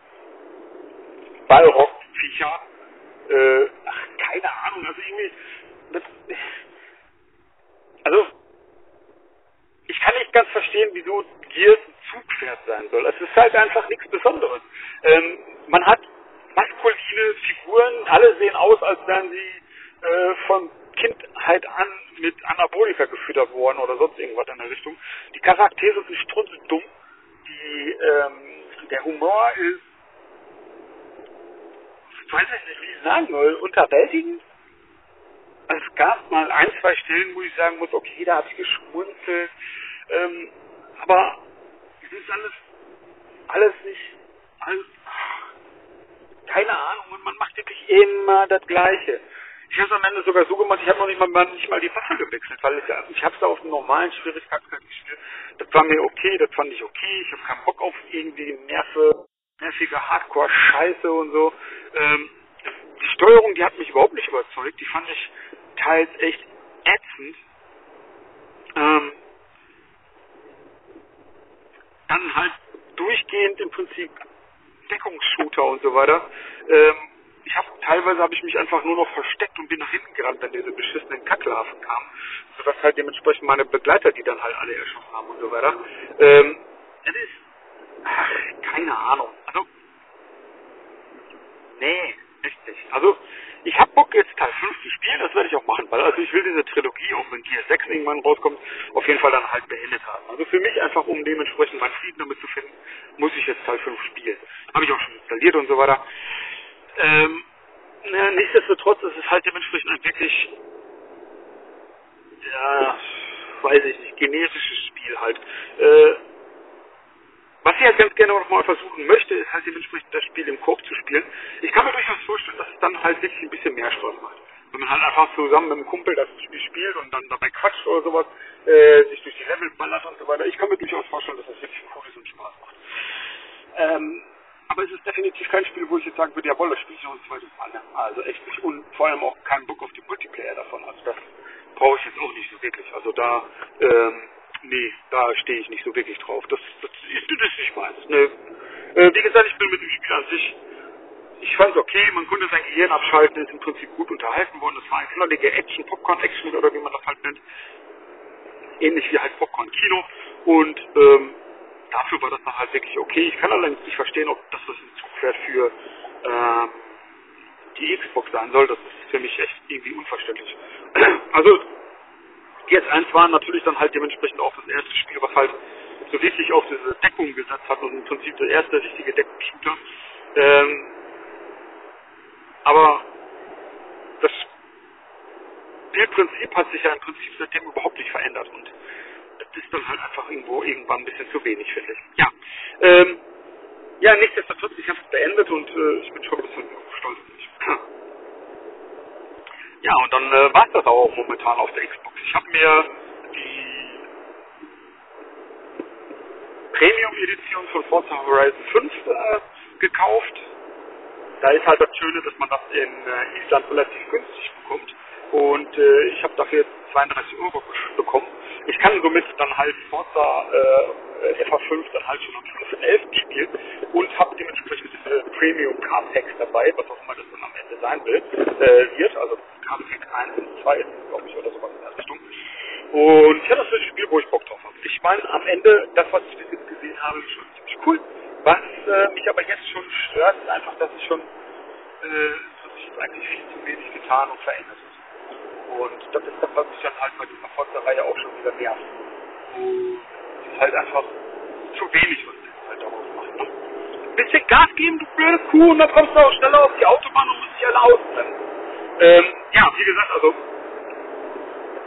Ballrockviecher. Äh, ach, keine Ahnung, also irgendwie also, ich kann nicht ganz verstehen, wieso Gears ein Zugpferd sein soll. Es ist halt einfach nichts Besonderes. Ähm, man hat maskuline Figuren, alle sehen aus, als wären sie äh, von Kindheit an mit Anabolika gefüttert worden oder sonst irgendwas in der Richtung. Die Charaktere sind strunzendumm. Die, ähm, der Humor ist, ich weiß nicht, wie ich sagen soll, unterwältigend es gab mal ein, zwei Stellen, wo ich sagen muss, okay, da habe ich geschmunzelt. Ähm, aber es ist alles, alles nicht, alles, keine Ahnung, und man macht wirklich immer das Gleiche. Ich habe es am Ende sogar so gemacht, ich habe noch nicht mal, nicht mal die Waffe gewechselt, weil ich, ich habe es auf einem normalen Schwierigkeitsgrad gespielt. Das war mir okay, das fand ich okay. Ich habe keinen Bock auf irgendwie Nerven nervige Hardcore-Scheiße und so. Ähm, die Steuerung, die hat mich überhaupt nicht überzeugt. Die fand ich teils echt ätzend. Ähm, dann halt durchgehend im Prinzip Deckungsshooter und so weiter. Ähm, ich habe teilweise habe ich mich einfach nur noch versteckt und bin nach hinten gerannt, wenn diese beschissenen Kacklarven kamen, sodass halt dementsprechend meine Begleiter die dann halt alle erschossen haben und so weiter. Ähm, es ist ach, keine Ahnung. Also nee, nicht. Also ich habe Bock jetzt Teil 5 zu spielen, das werde ich auch machen, weil also ich will diese Trilogie, auch wenn Gear 6 irgendwann rauskommt, auf jeden Fall dann halt beendet haben. Also für mich einfach, um dementsprechend meinen Frieden damit zu finden, muss ich jetzt Teil 5 spielen. Habe ich auch schon installiert und so weiter. Ähm, na, nichtsdestotrotz ist es halt dementsprechend ein wirklich, ja, weiß ich nicht, generisches Spiel halt. Äh, was ich halt ganz gerne noch mal versuchen möchte, ist halt dementsprechend das Spiel im Korb zu spielen. Ich kann mir durchaus vorstellen, dass es dann halt wirklich ein bisschen mehr Spaß macht. Wenn man halt einfach zusammen mit einem Kumpel das Spiel spielt und dann dabei quatscht oder sowas, äh, sich durch die Level ballert und so weiter. Ich kann mir durchaus vorstellen, dass das wirklich cool ist und Spaß macht. Ähm, aber es ist definitiv kein Spiel, wo ich jetzt sagen würde, jawohl, das spiele ich noch ein zweites Mal. Ne? Also echt nicht. Und vor allem auch keinen Bock auf die Multiplayer davon. Also das brauche ich jetzt auch nicht so wirklich. Also da, ähm, nee, da stehe ich nicht so wirklich drauf. Das, das das nicht meins. Ne? Äh, wie gesagt, ich bin mit dem Spiel an sich, ich fand es okay, man konnte sein Gehirn abschalten, ist im Prinzip gut unterhalten worden. Das war ein knalliger Action, Popcorn-Action oder wie man das halt nennt. Ähnlich wie halt Popcorn-Kino. Und ähm, dafür war das dann halt wirklich okay. Ich kann allerdings nicht verstehen, ob das das ein Zugpferd für ähm, die Xbox sein soll. Das ist für mich echt irgendwie unverständlich. Also PS1 war natürlich dann halt dementsprechend auch das erste Spiel, was halt so wirklich auf diese Deckung gesetzt hat und im Prinzip der erste richtige Deckungsshooter. Ähm, aber das Spielprinzip hat sich ja im Prinzip seitdem überhaupt nicht verändert und das ist dann halt einfach irgendwo irgendwann ein bisschen zu wenig, finde ich. Ja, ähm, ja, nichtsdestotrotz, ich habe es beendet und äh, ich bin schon ein bisschen stolz. Ja, und dann äh, war es das auch momentan auf der Xbox. Ich habe mir die Premium-Edition von Forza Horizon 5 äh, gekauft. Da ist halt das Schöne, dass man das in äh, Island relativ günstig bekommt. Und äh, ich habe dafür jetzt 32 Euro bekommen. Ich kann somit dann halt Forza äh, FA5 dann halt schon am 11 spielen und habe dementsprechend diese Premium Car Packs dabei, was auch immer das dann am Ende sein will, äh, wird. Also Car Pack 1 und 2 ist, glaube ich, oder sowas in der Richtung. Und ja, das ist ein Spiel, wo ich Bock drauf habe. Ich meine, am Ende, das, was ich bis habe, ist schon ziemlich cool. Was äh, mich aber jetzt schon stört, ist einfach, dass ich schon, äh, dass ich jetzt eigentlich viel zu wenig getan und verändert habe. Und das ist das, was mich dann halt bei dieser Forza-Reihe auch schon wieder nervt. Und es ist halt einfach zu wenig, was die halt daraus machen. Ne? Ein bisschen Gas geben, du blöde Kuh, und dann kommst du auch schneller auf die Autobahn und musst dich alle ausbrennen. Ähm, ja, wie gesagt, also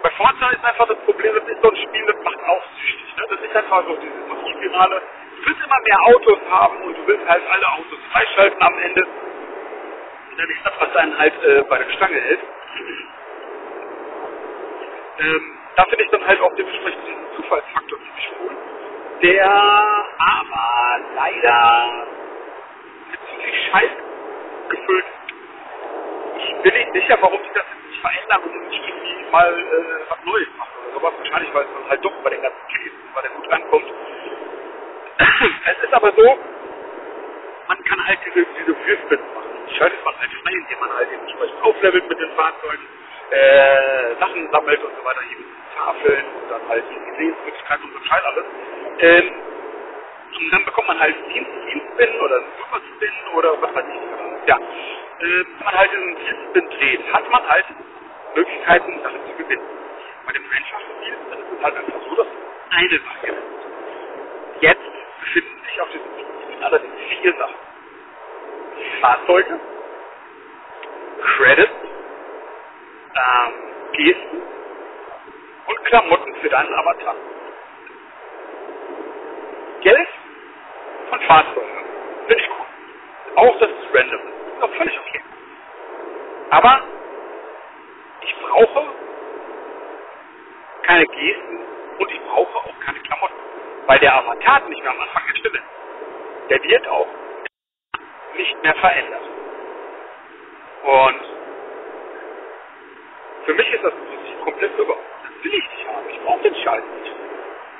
bei Forza ist einfach das Problem, das ist so ein Spiel, das macht auch süchtig. Ne? Das ist einfach so diese Musikspirale. Du willst immer mehr Autos haben und du willst halt alle Autos freischalten am Ende. Und dann ist das, was einen halt äh, bei der Stange hält. Ähm, da finde ich dann halt auch dementsprechend diesen Zufallsfaktor ziemlich cool, der aber leider mit zu viel Scheiß gefüllt ist. Ich bin nicht sicher, warum die das jetzt nicht verändern und nicht irgendwie mal äh, was Neues machen sowas. Wahrscheinlich, weil es dann halt doch bei den ganzen Käsen, weil der gut ankommt. es ist aber so, man kann halt diese, diese Wheelspins machen. Die schaltet man halt frei, indem man halt dementsprechend auflevelt mit den Fahrzeugen äh, Sachen sammelt und so weiter, mit Tafeln und dann halt die Sehensmöglichkeiten und so Scheiß alles. Ähm, und dann bekommt man halt Dienst, Dienstspin oder einen Superspin oder was weiß ich. Ja, äh, wenn man halt diesen Dienstspin dreht, hat man halt Möglichkeiten, Sachen zu gewinnen. Bei dem Franchise-Spiel ist es halt einfach so, dass eine ist. Jetzt befinden sich auf diesem Dienstspin allerdings vier Sachen. Fahrzeuge, Credits, ähm, Gesten und Klamotten für deinen Avatar. Geld von Fahrzeugen. Finde ich cool. Auch das ist random. Ist auch völlig okay. Aber ich brauche keine Gesten und ich brauche auch keine Klamotten. Weil der Avatar nicht mehr am Anfang der Stille. Der wird auch mehr verändert. Und für mich ist das Prinzip komplett über. Das will ich nicht haben. Ich brauche den Scheiß nicht.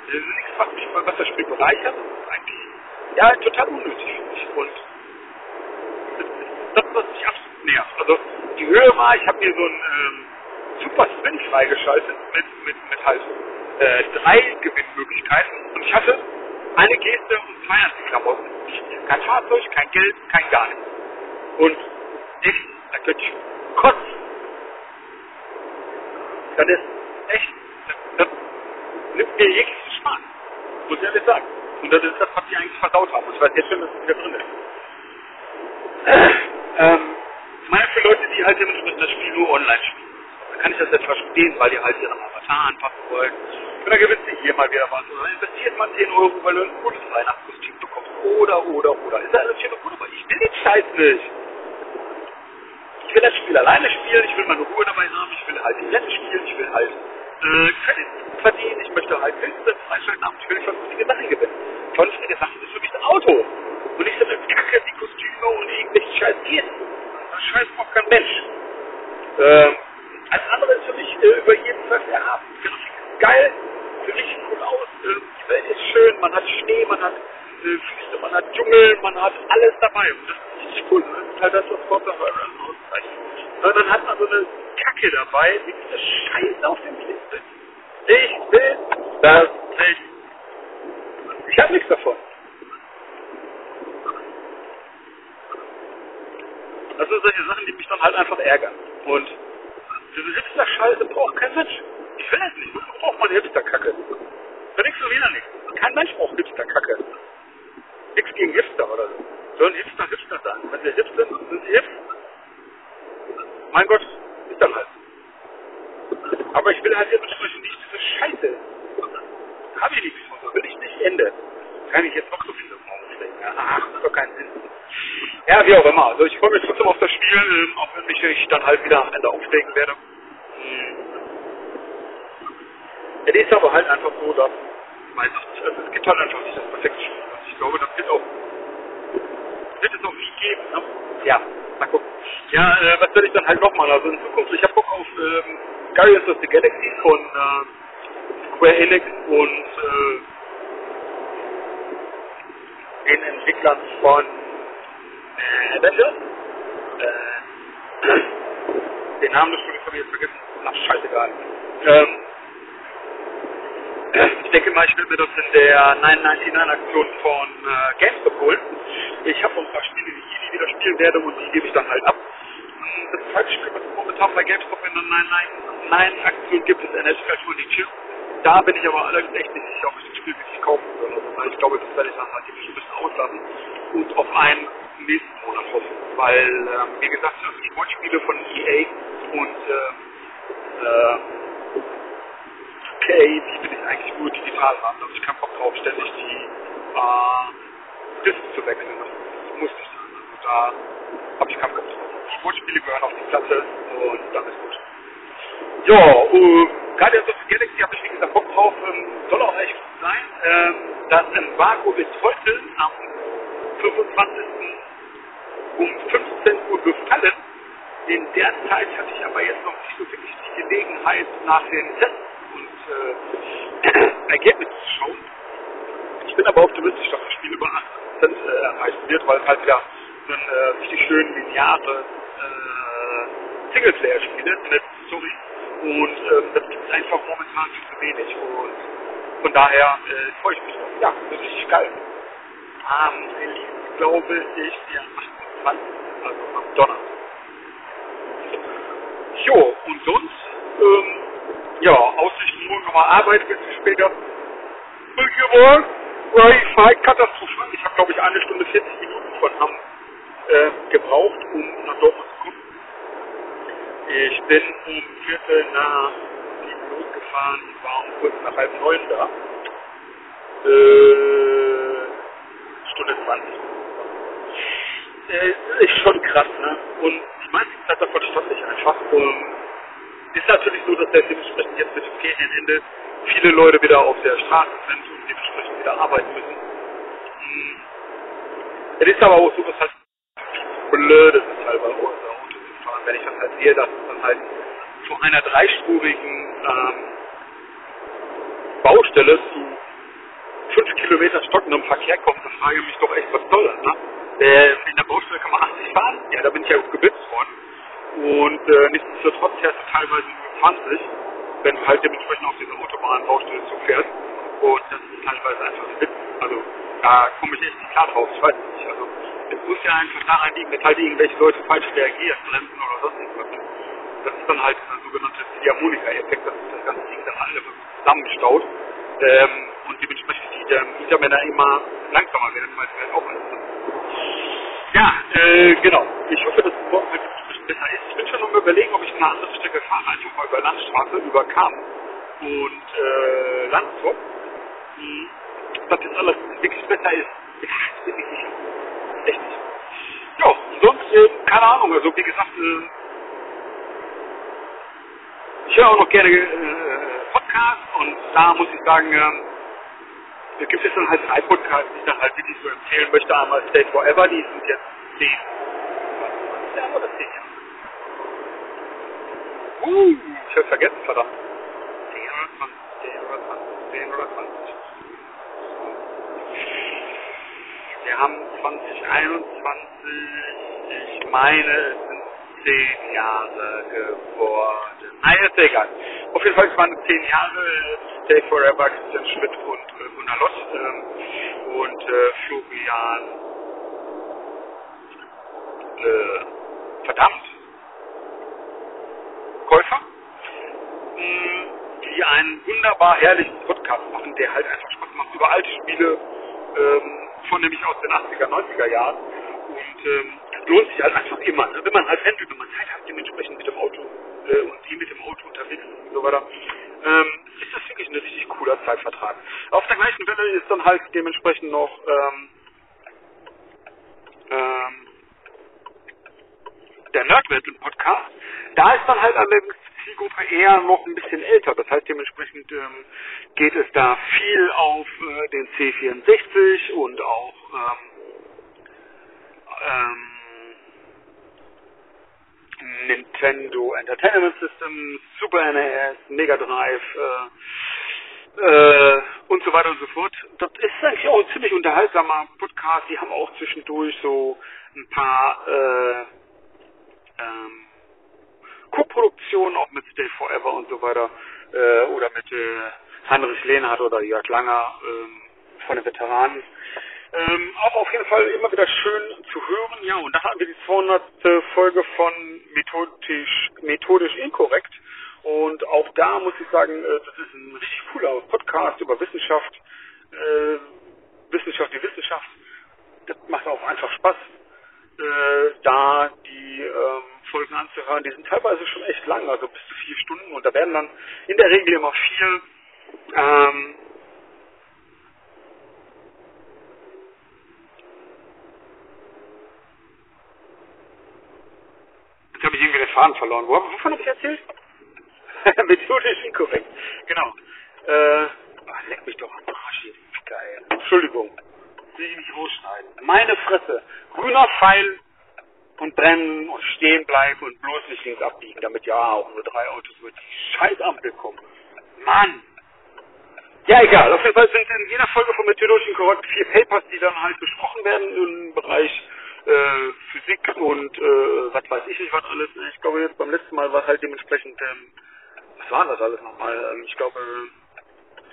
Das ist nichts, was mich was das Spiel bereichert. Das ist eigentlich ja total unnötig für mich. Und das, was mich absolut nervt. Also die Höhe war, ich habe mir so ein ähm, Super Spin freigeschaltet mit, mit, mit halt äh, drei Gewinnmöglichkeiten und ich hatte eine Geste und zwei Antiklamotten. Kein Fahrzeug, kein Geld, kein gar nichts. Und echt, da könnte ich kotzen. Das ist echt, das, das nimmt mir jeglichen Spaß. Muss ich ehrlich sagen. Und das ist das, was die eigentlich versaut haben. Und ich weiß jetzt schon, dass es wieder drin ist. Ähm, meine für Leute, die halt dementsprechend das Spiel nur online spielen. Dann kann ich das jetzt verstehen, weil die halt ihren Avatar anpassen wollen. Und dann gewinnst du hier mal wieder was. Oder investiert mal 10 Euro, weil du ein gutes Weihnachtskostüm bekommst. Oder, oder, oder. Ist ja alles schön und gut, aber ich will den Scheiß nicht. Ich will das Spiel alleine spielen, ich will meine Ruhe dabei haben, ich will halt die Rennen spielen, ich will halt äh, verdienen, ich möchte halt Künste freischalten haben, ich will vernünftige Sachen gewinnen. Vernünftige Sachen ist für mich ein Auto. Und nicht so eine Kacke, die Kostüme und irgendwelche scheiß Gehen. Das scheiß braucht kein Mensch. Ähm, alles andere ist für mich äh, über jeden Fall erhaben. Ist geil, sieht richtig cool aus, äh, die Welt ist schön, man hat Schnee, man hat äh, Wüste, man hat Dschungel, man hat alles dabei. Und das ist richtig cool. Das ist halt das, was Forza Horizon auszeichnet. Ja, dann hat man so eine Kacke dabei, mit dieser Scheiße auf dem Liste. Ich will das nicht. Ich habe nichts davon. Das sind solche Sachen, die mich dann halt einfach ärgern. Und diese Hipster-Scheiße braucht kein Mensch. Ich will das nicht. Warum braucht man Hipster-Kacke? Für nichts und wieder nichts. Kein Mensch braucht Hipster-Kacke. Nichts gegen Hipster oder so. Sollen Hipster Hipster sein. Wenn sie hip sind, sind sie hip. Mein Gott, ist dann halt. Aber ich will halt dementsprechend nicht diese Scheiße. Habe ich nichts von. Will ich nicht Ende. Kann ich jetzt noch so viele auflegen. Ach, das hat doch keinen Sinn. Ja, wie auch immer. Also ich freue mich trotzdem auf das Spiel, ähm, auch wenn mich ich dann halt wieder am Ende auflegen werde. Hm. Es ist aber halt einfach so, dass, weiß ich nicht, also es gibt halt einfach nicht das perfekte Spiel. Also ich glaube, das wird auch, wird es auch nie geben. Ne? Ja, mal gucken. Ja, äh, was werde ich dann halt nochmal? Also in Zukunft, ich habe Bock auf ähm, Guardians of the Galaxy von äh, Square Enix und äh, den Entwicklern von Avengers. Äh, den Namen des Spiels habe ich jetzt vergessen. Ach, scheißegal. Ähm, ich denke mal, ich werde mir das in der 999-Aktion von äh, GameStop holen. Ich habe ein paar Spiele, die ich nie wieder spielen werde und die gebe ich dann halt ab. Das zweite Spiel, was es momentan bei GameStop in der 999-Aktion gibt, ist NHL 22. Da bin ich aber allerdings echt nicht sicher, ob ich das Spiel wirklich kaufen soll. Also, ich glaube, das werde ich dann halt ein bisschen auslassen und auf einen nächsten Monat hoffen. Weil, ähm, wie gesagt, also Sportspiele von EA und äh, äh, okay, die will ich eigentlich nur digital haben. Also ich kann Bock drauf, ständig die äh, Discs zu wechseln. Das muss nicht sein. Also da habe ich keinen Bock drauf. Die Sportspiele gehören auf die Platte und dann ist gut. Ja, äh, Guardians of the Galaxy habe ich wie gesagt Bock drauf. Ähm, soll auch echt gut sein. Ähm, das Embargo ist heute am 25. um 15 Uhr befallen. In der Zeit hatte ich aber jetzt noch nicht so wirklich die Gelegenheit, nach den Tests und äh, Ergebnissen zu schauen. Ich bin aber optimistisch, dass das Spiel über 8% äh, erreichen wird, weil es halt wieder ein äh, richtig schön lineare äh, Singleplayer-Spiel ist, mit Story. Und ähm, das gibt es einfach momentan viel zu wenig. Und von daher äh, freue ich mich drauf. Ja, das ist richtig geil. Am Release, glaube ich, der 28. also am Donnerstag. Jo, und sonst, ähm, ja, Aussichten morgen nochmal Arbeit, bisschen später. Fahre katastrophal. Ich habe, glaube ich, eine Stunde 40 Minuten von Hamm äh, gebraucht, um nach Dortmund zu kommen. Ich bin um Viertel nach sieben losgefahren und war um kurz nach halb neun da. Äh, Stunde 20. Äh, ist schon krass, ne? Und die meiste Zeit davon stand ich einfach. Und ist natürlich so, dass dementsprechend jetzt mit dem Ferienende viele Leute wieder auf der Straße sind und dementsprechend wieder arbeiten müssen. Hm. Es ist aber auch so, dass halt blöd ist, halt bei Auto zu fahren, wenn ich dann halt sehe, dass es dann halt vor einer dreispurigen ähm, Baustelle zu fünf Kilometer stockendem Verkehr kommt, dann frage ich mich doch echt, was soll das, ne? Äh, in der Baustelle kann man 80 fahren, ja, da bin ich ja geblitzt worden. Und äh, nichtsdestotrotz fährst du teilweise nur 20, wenn du halt dementsprechend auf diese Autobahnbaustelle zufährst. Und das ist teilweise einfach ein Witz. Also da komme ich echt nicht klar drauf. Ich weiß es nicht. Also es muss ja einfach daran liegen, dass halt irgendwelche Leute falsch reagieren, bremsen oder sonst irgendwas. Das ist dann halt der sogenannte Ziehharmonika-Effekt, dass das ganze Ding dann alle zusammenstaut. Ähm, und dementsprechend die Mietermänner immer langsamer werden, weil sie halt auch alles Ja, äh, genau. Ich hoffe, dass es morgen halt besser ist. Ich bin schon am überlegen, ob ich eine andere Strecke fahre, einfach mal über Landstraße, über Kam und äh, Landshut. Hm. Dass das alles wirklich besser ist. Ja, bin ich sicher. Echt nicht. Ja, sonst, äh, keine Ahnung, also wie gesagt, äh, ich höre auch noch gerne äh, Podcasts und da muss ich sagen, äh, da gibt es dann halt drei Podcasts, die ich dann halt wirklich so empfehlen möchte. Einmal Stay Forever, die sind jetzt zehn. Ja, oder zehn Jahre. Uh, ich habe vergessen, verdammt. 10 oder 20, 10 oder 20, 10 oder 20. Wir haben 2021, ich meine, es sind 10 Jahre geworden. Ah, ist egal. Auf jeden Fall, es waren 10 Jahre Stay Forever, Christian Schmidt und äh, Gunnar Lott ähm, und äh, Florian äh, verdammt Käufer, mh, die einen wunderbar herrlichen Podcast machen, der halt einfach Spaß macht über alte Spiele, ähm, von nämlich aus den 80er, 90er Jahren. Und ähm, lohnt sich halt einfach immer. Ne? Wenn man halt pendelt, wenn man Zeit hat, dementsprechend mit dem Auto äh, und die mit dem Auto unterwegs ist und so weiter, ähm, ist das wirklich ein richtig cooler Zeitvertrag. Auf der gleichen Welle ist dann halt dementsprechend noch ähm, ähm, der Nerdwelt Podcast. Da ist dann halt allerdings die Zielgruppe eher noch ein bisschen älter. Das heißt, dementsprechend ähm, geht es da viel auf äh, den C64 und auch ähm, ähm, Nintendo Entertainment System, Super NES, Mega Drive äh, äh, und so weiter und so fort. Das ist eigentlich auch ein ziemlich unterhaltsamer Podcast. Die haben auch zwischendurch so ein paar äh, ähm, Co-Produktionen, auch mit Stay Forever und so weiter, äh, oder mit äh, Heinrich Lehnhardt oder Jörg Langer ähm, von den Veteranen. Ähm, auch auf jeden Fall immer wieder schön zu hören. Ja, und da hatten wir die 200. Folge von Methodisch, Methodisch Inkorrekt. Und auch da muss ich sagen, äh, das ist ein richtig cooler Podcast über Wissenschaft, äh, Wissenschaft, die Wissenschaft. Das macht auch einfach Spaß, äh, da die ähm, Folgen anzuhören. Die sind teilweise schon echt lang, also bis zu vier Stunden. Und da werden dann in der Regel immer viel ähm, Jetzt habe ich irgendwie den Faden verloren. Wo, wovon habe ich erzählt? Methodisch inkorrekt. Genau. Äh, leck mich doch am Arsch. Geil. Entschuldigung. Will ich nicht rausschneiden. Meine Fresse. Grüner Pfeil und brennen und stehen bleiben und bloß nicht links abbiegen, damit ja auch nur drei Autos über die Scheißampel kommen. Mann! Ja, egal. Auf jeden Fall sind in jeder Folge von Methodisch inkorrekt vier Papers, die dann halt besprochen werden im Bereich äh, Physik und äh, was weiß ich nicht was alles. Ich glaube jetzt beim letzten Mal war es halt dementsprechend, ähm, was war das alles nochmal? Ähm, ich glaube,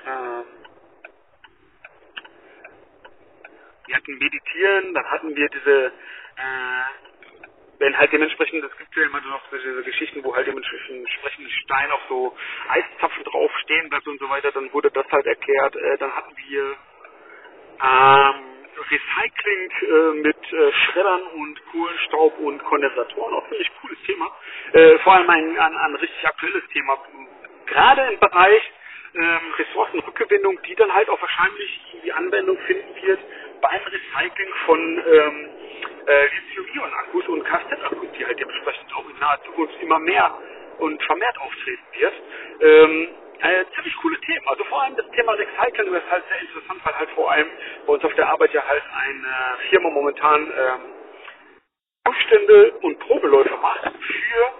ähm, wir hatten Meditieren, dann hatten wir diese, äh, wenn halt dementsprechend, es gibt ja immer noch diese Geschichten, wo halt dementsprechend Stein auf so Eiszapfen drauf stehen bleibt und so weiter, dann wurde das halt erklärt. Äh, dann hatten wir ähm, Recycling äh, mit äh, Schreddern und Kohlenstaub und Kondensatoren, auch ziemlich cooles Thema. Äh, vor allem ein, ein, ein richtig aktuelles Thema, gerade im Bereich ähm, Ressourcenrückgewinnung, die dann halt auch wahrscheinlich die Anwendung finden wird beim Recycling von ähm, äh, Lithium-Ionen-Akkus und Kfz-Akkus, die halt dementsprechend auch in naher Zukunft immer mehr und vermehrt auftreten wird. Ähm, äh, ziemlich coole Themen. Also vor allem das Thema Recycling ist halt sehr interessant, weil halt vor allem bei uns auf der Arbeit ja halt eine Firma momentan ähm, Aufstände und Probeläufe macht für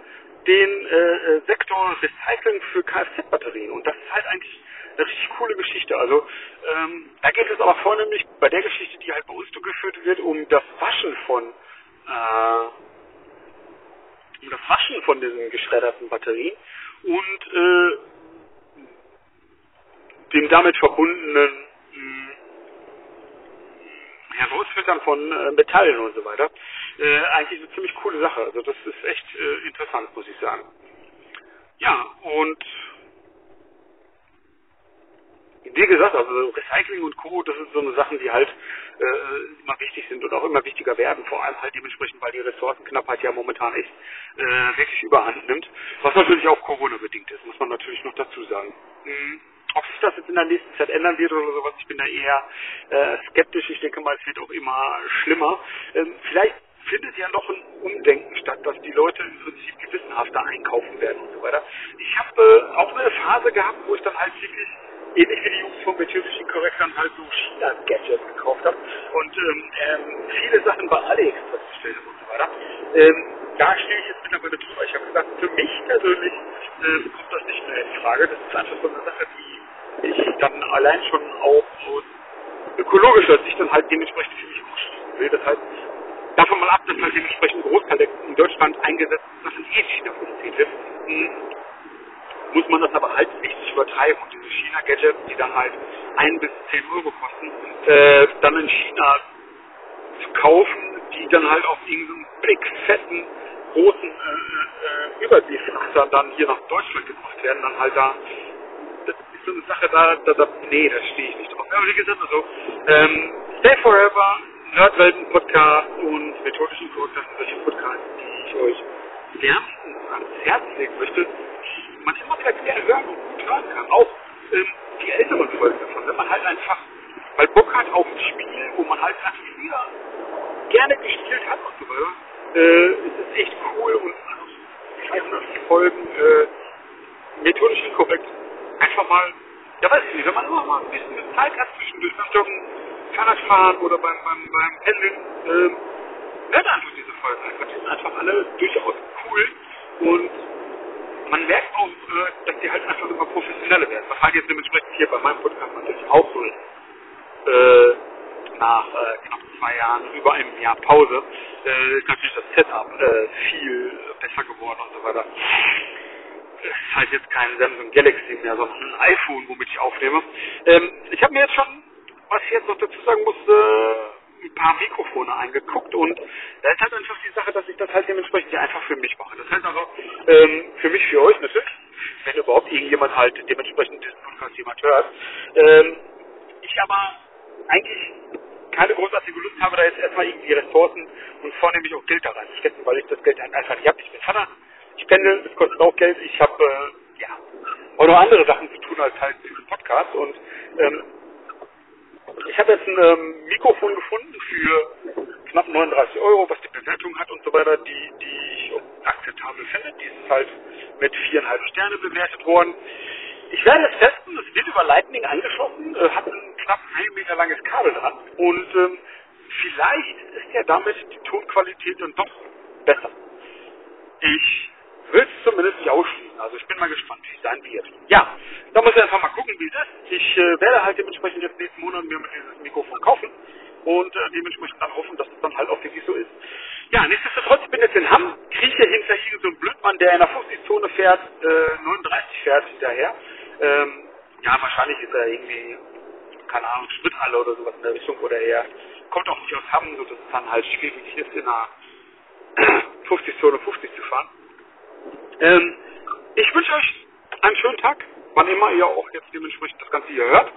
den äh, Sektor Recycling für Kfz-Batterien. Und das ist halt eigentlich eine richtig coole Geschichte. Also ähm, da geht es aber vornehmlich bei der Geschichte, die halt bei uns durchgeführt wird, um das Waschen von äh, um das Waschen von diesen geschredderten Batterien und äh, dem damit verbundenen mh, Herausfiltern von äh, Metallen und so weiter. Äh, eigentlich eine ziemlich coole Sache. Also das ist echt äh, interessant, muss ich sagen. Ja, und wie gesagt, also Recycling und Co., das sind so eine Sachen, die halt äh, immer wichtig sind und auch immer wichtiger werden, vor allem halt dementsprechend, weil die Ressourcenknappheit ja momentan echt äh, wirklich überhand nimmt, was natürlich auch Corona-bedingt ist, muss man natürlich noch dazu sagen. Mhm. Ob sich das jetzt in der nächsten Zeit ändern wird oder sowas, ich bin da eher äh, skeptisch. Ich denke mal, es wird auch immer schlimmer. Ähm, vielleicht findet ja noch ein Umdenken statt, dass die Leute im Prinzip gewissenhafter einkaufen werden und so weiter. Ich habe äh, auch eine Phase gehabt, wo ich dann halt wirklich ähnlich wie die Jungs vom Methodischen Korrekt dann halt so China-Gadgets gekauft habe und ähm, ähm, viele Sachen bei AliExpress bestellt habe und so weiter. Ähm, da stehe ich jetzt mittlerweile drüber. Ich habe gesagt, für mich persönlich äh, kommt das nicht mehr in Frage. Das ist einfach so eine Sache, die ich dann allein schon auch aus ökologischer Sicht dann halt dementsprechend für mich ausschließen will. Das heißt, davon mal ab, dass halt dementsprechend Großteil in Deutschland eingesetzten Sachen eh China produziert wird, hm, muss man das aber halt nicht übertreiben und diese China-Gadgets, die dann halt ein bis zehn Euro kosten, äh, dann in China zu kaufen, die dann halt auf irgendeinem big fetten großen äh, äh, Überseefrachter dann hier nach Deutschland gebracht werden, dann halt da so eine Sache, da, da, da nee, da stehe ich nicht drauf. Aber wie gesagt, also, ähm, Stay Forever, Nerdwelten-Podcast und methodischen Podcast, solche Podcasts, die ich euch wärmstens ans Herz legen möchte, man immer wieder gerne hören und gut hören kann. Auch ähm, die älteren Folgen davon, wenn man halt einfach weil Bock hat auf ein Spiel, wo man halt einfach früher gerne gespielt hat und so weiter, äh, ist es echt cool und also 200 Folgen äh, methodisch inkorrekt einfach mal, ja weiß ich nicht, wenn man immer mal ein bisschen Zeit hat zwischendurch beim Joggen, Fahrradfahren oder beim, beim, beim Pendeln, ähm, hört einfach diese Folgen einfach. Die sind einfach alle durchaus cool und man merkt auch, äh, dass die halt einfach immer professioneller werden. Was halt jetzt dementsprechend hier bei meinem Podcast natürlich auch so ist. Äh, nach äh, knapp zwei Jahren, über einem Jahr Pause, äh, ist natürlich das Setup äh, viel besser geworden und so weiter. Ist halt jetzt kein Samsung Galaxy mehr, sondern ein iPhone, womit ich aufnehme. Ähm, ich habe mir jetzt schon, was ich jetzt noch dazu sagen muss, äh, ein paar Mikrofone eingeguckt und da ist halt einfach die Sache, dass ich das halt dementsprechend einfach für mich mache. Das heißt also, ähm, für mich, für euch natürlich, wenn überhaupt irgendjemand halt dementsprechend diesen Podcast jemand hört. Ähm, ich aber eigentlich keine großartige Lust habe, da jetzt erstmal irgendwie Ressourcen und vornehmlich auch Geld da reinzustecken, weil ich das Geld einfach nicht habe. Ich bin Vater, ich pendel, das kostet auch Geld. Ich habe äh, ja auch noch andere Sachen zu tun als halt diesen Podcast und ähm, ich habe jetzt ein ähm, Mikrofon gefunden für knapp 39 Euro, was die Bewertung hat und so weiter, die, die ich akzeptabel finde. Die ist halt mit viereinhalb Sterne bewertet worden. Ich werde es testen, es wird über Lightning angeschlossen, äh, hat ein knapp ein Meter langes Kabel dran und ähm, vielleicht ist ja damit die Tonqualität dann doch besser. Ich will es zumindest nicht ausschließen, also ich bin mal gespannt, wie es sein wird. Ja, da muss ich einfach mal gucken, wie es ist. Ich äh, werde halt dementsprechend jetzt nächsten Monat mir dieses Mikrofon kaufen und äh, dementsprechend dann hoffen, dass es dann halt auch wirklich so ist. Ja, nichtsdestotrotz, ich bin jetzt in Hamm, krieche hinter irgendeinem so einem Blödmann, der in der 50-Zone fährt, äh, 39 fährt hinterher. Ähm, ja, wahrscheinlich ist er irgendwie, keine Ahnung, Sprithalle oder sowas in der Richtung oder er kommt auch nicht aus Hamm, so dass es dann halt schwierig ist, in einer 50-Zone 50 zu fahren. Ähm, ich wünsche euch einen schönen Tag, wann immer ihr auch jetzt dementsprechend das Ganze hier hört.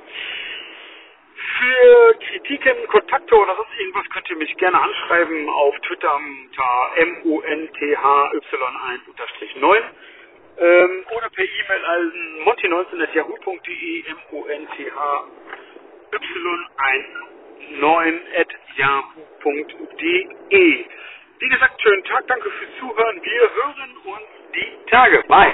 Für Kritiken, Kontakte oder sonst irgendwas könnt ihr mich gerne anschreiben auf Twitter unter monthy1-9 ähm, oder per E-Mail an monty19.yahoo.de monty19.yahoo.de Wie gesagt, schönen Tag, danke fürs Zuhören. Wir hören uns die Tage. Bye.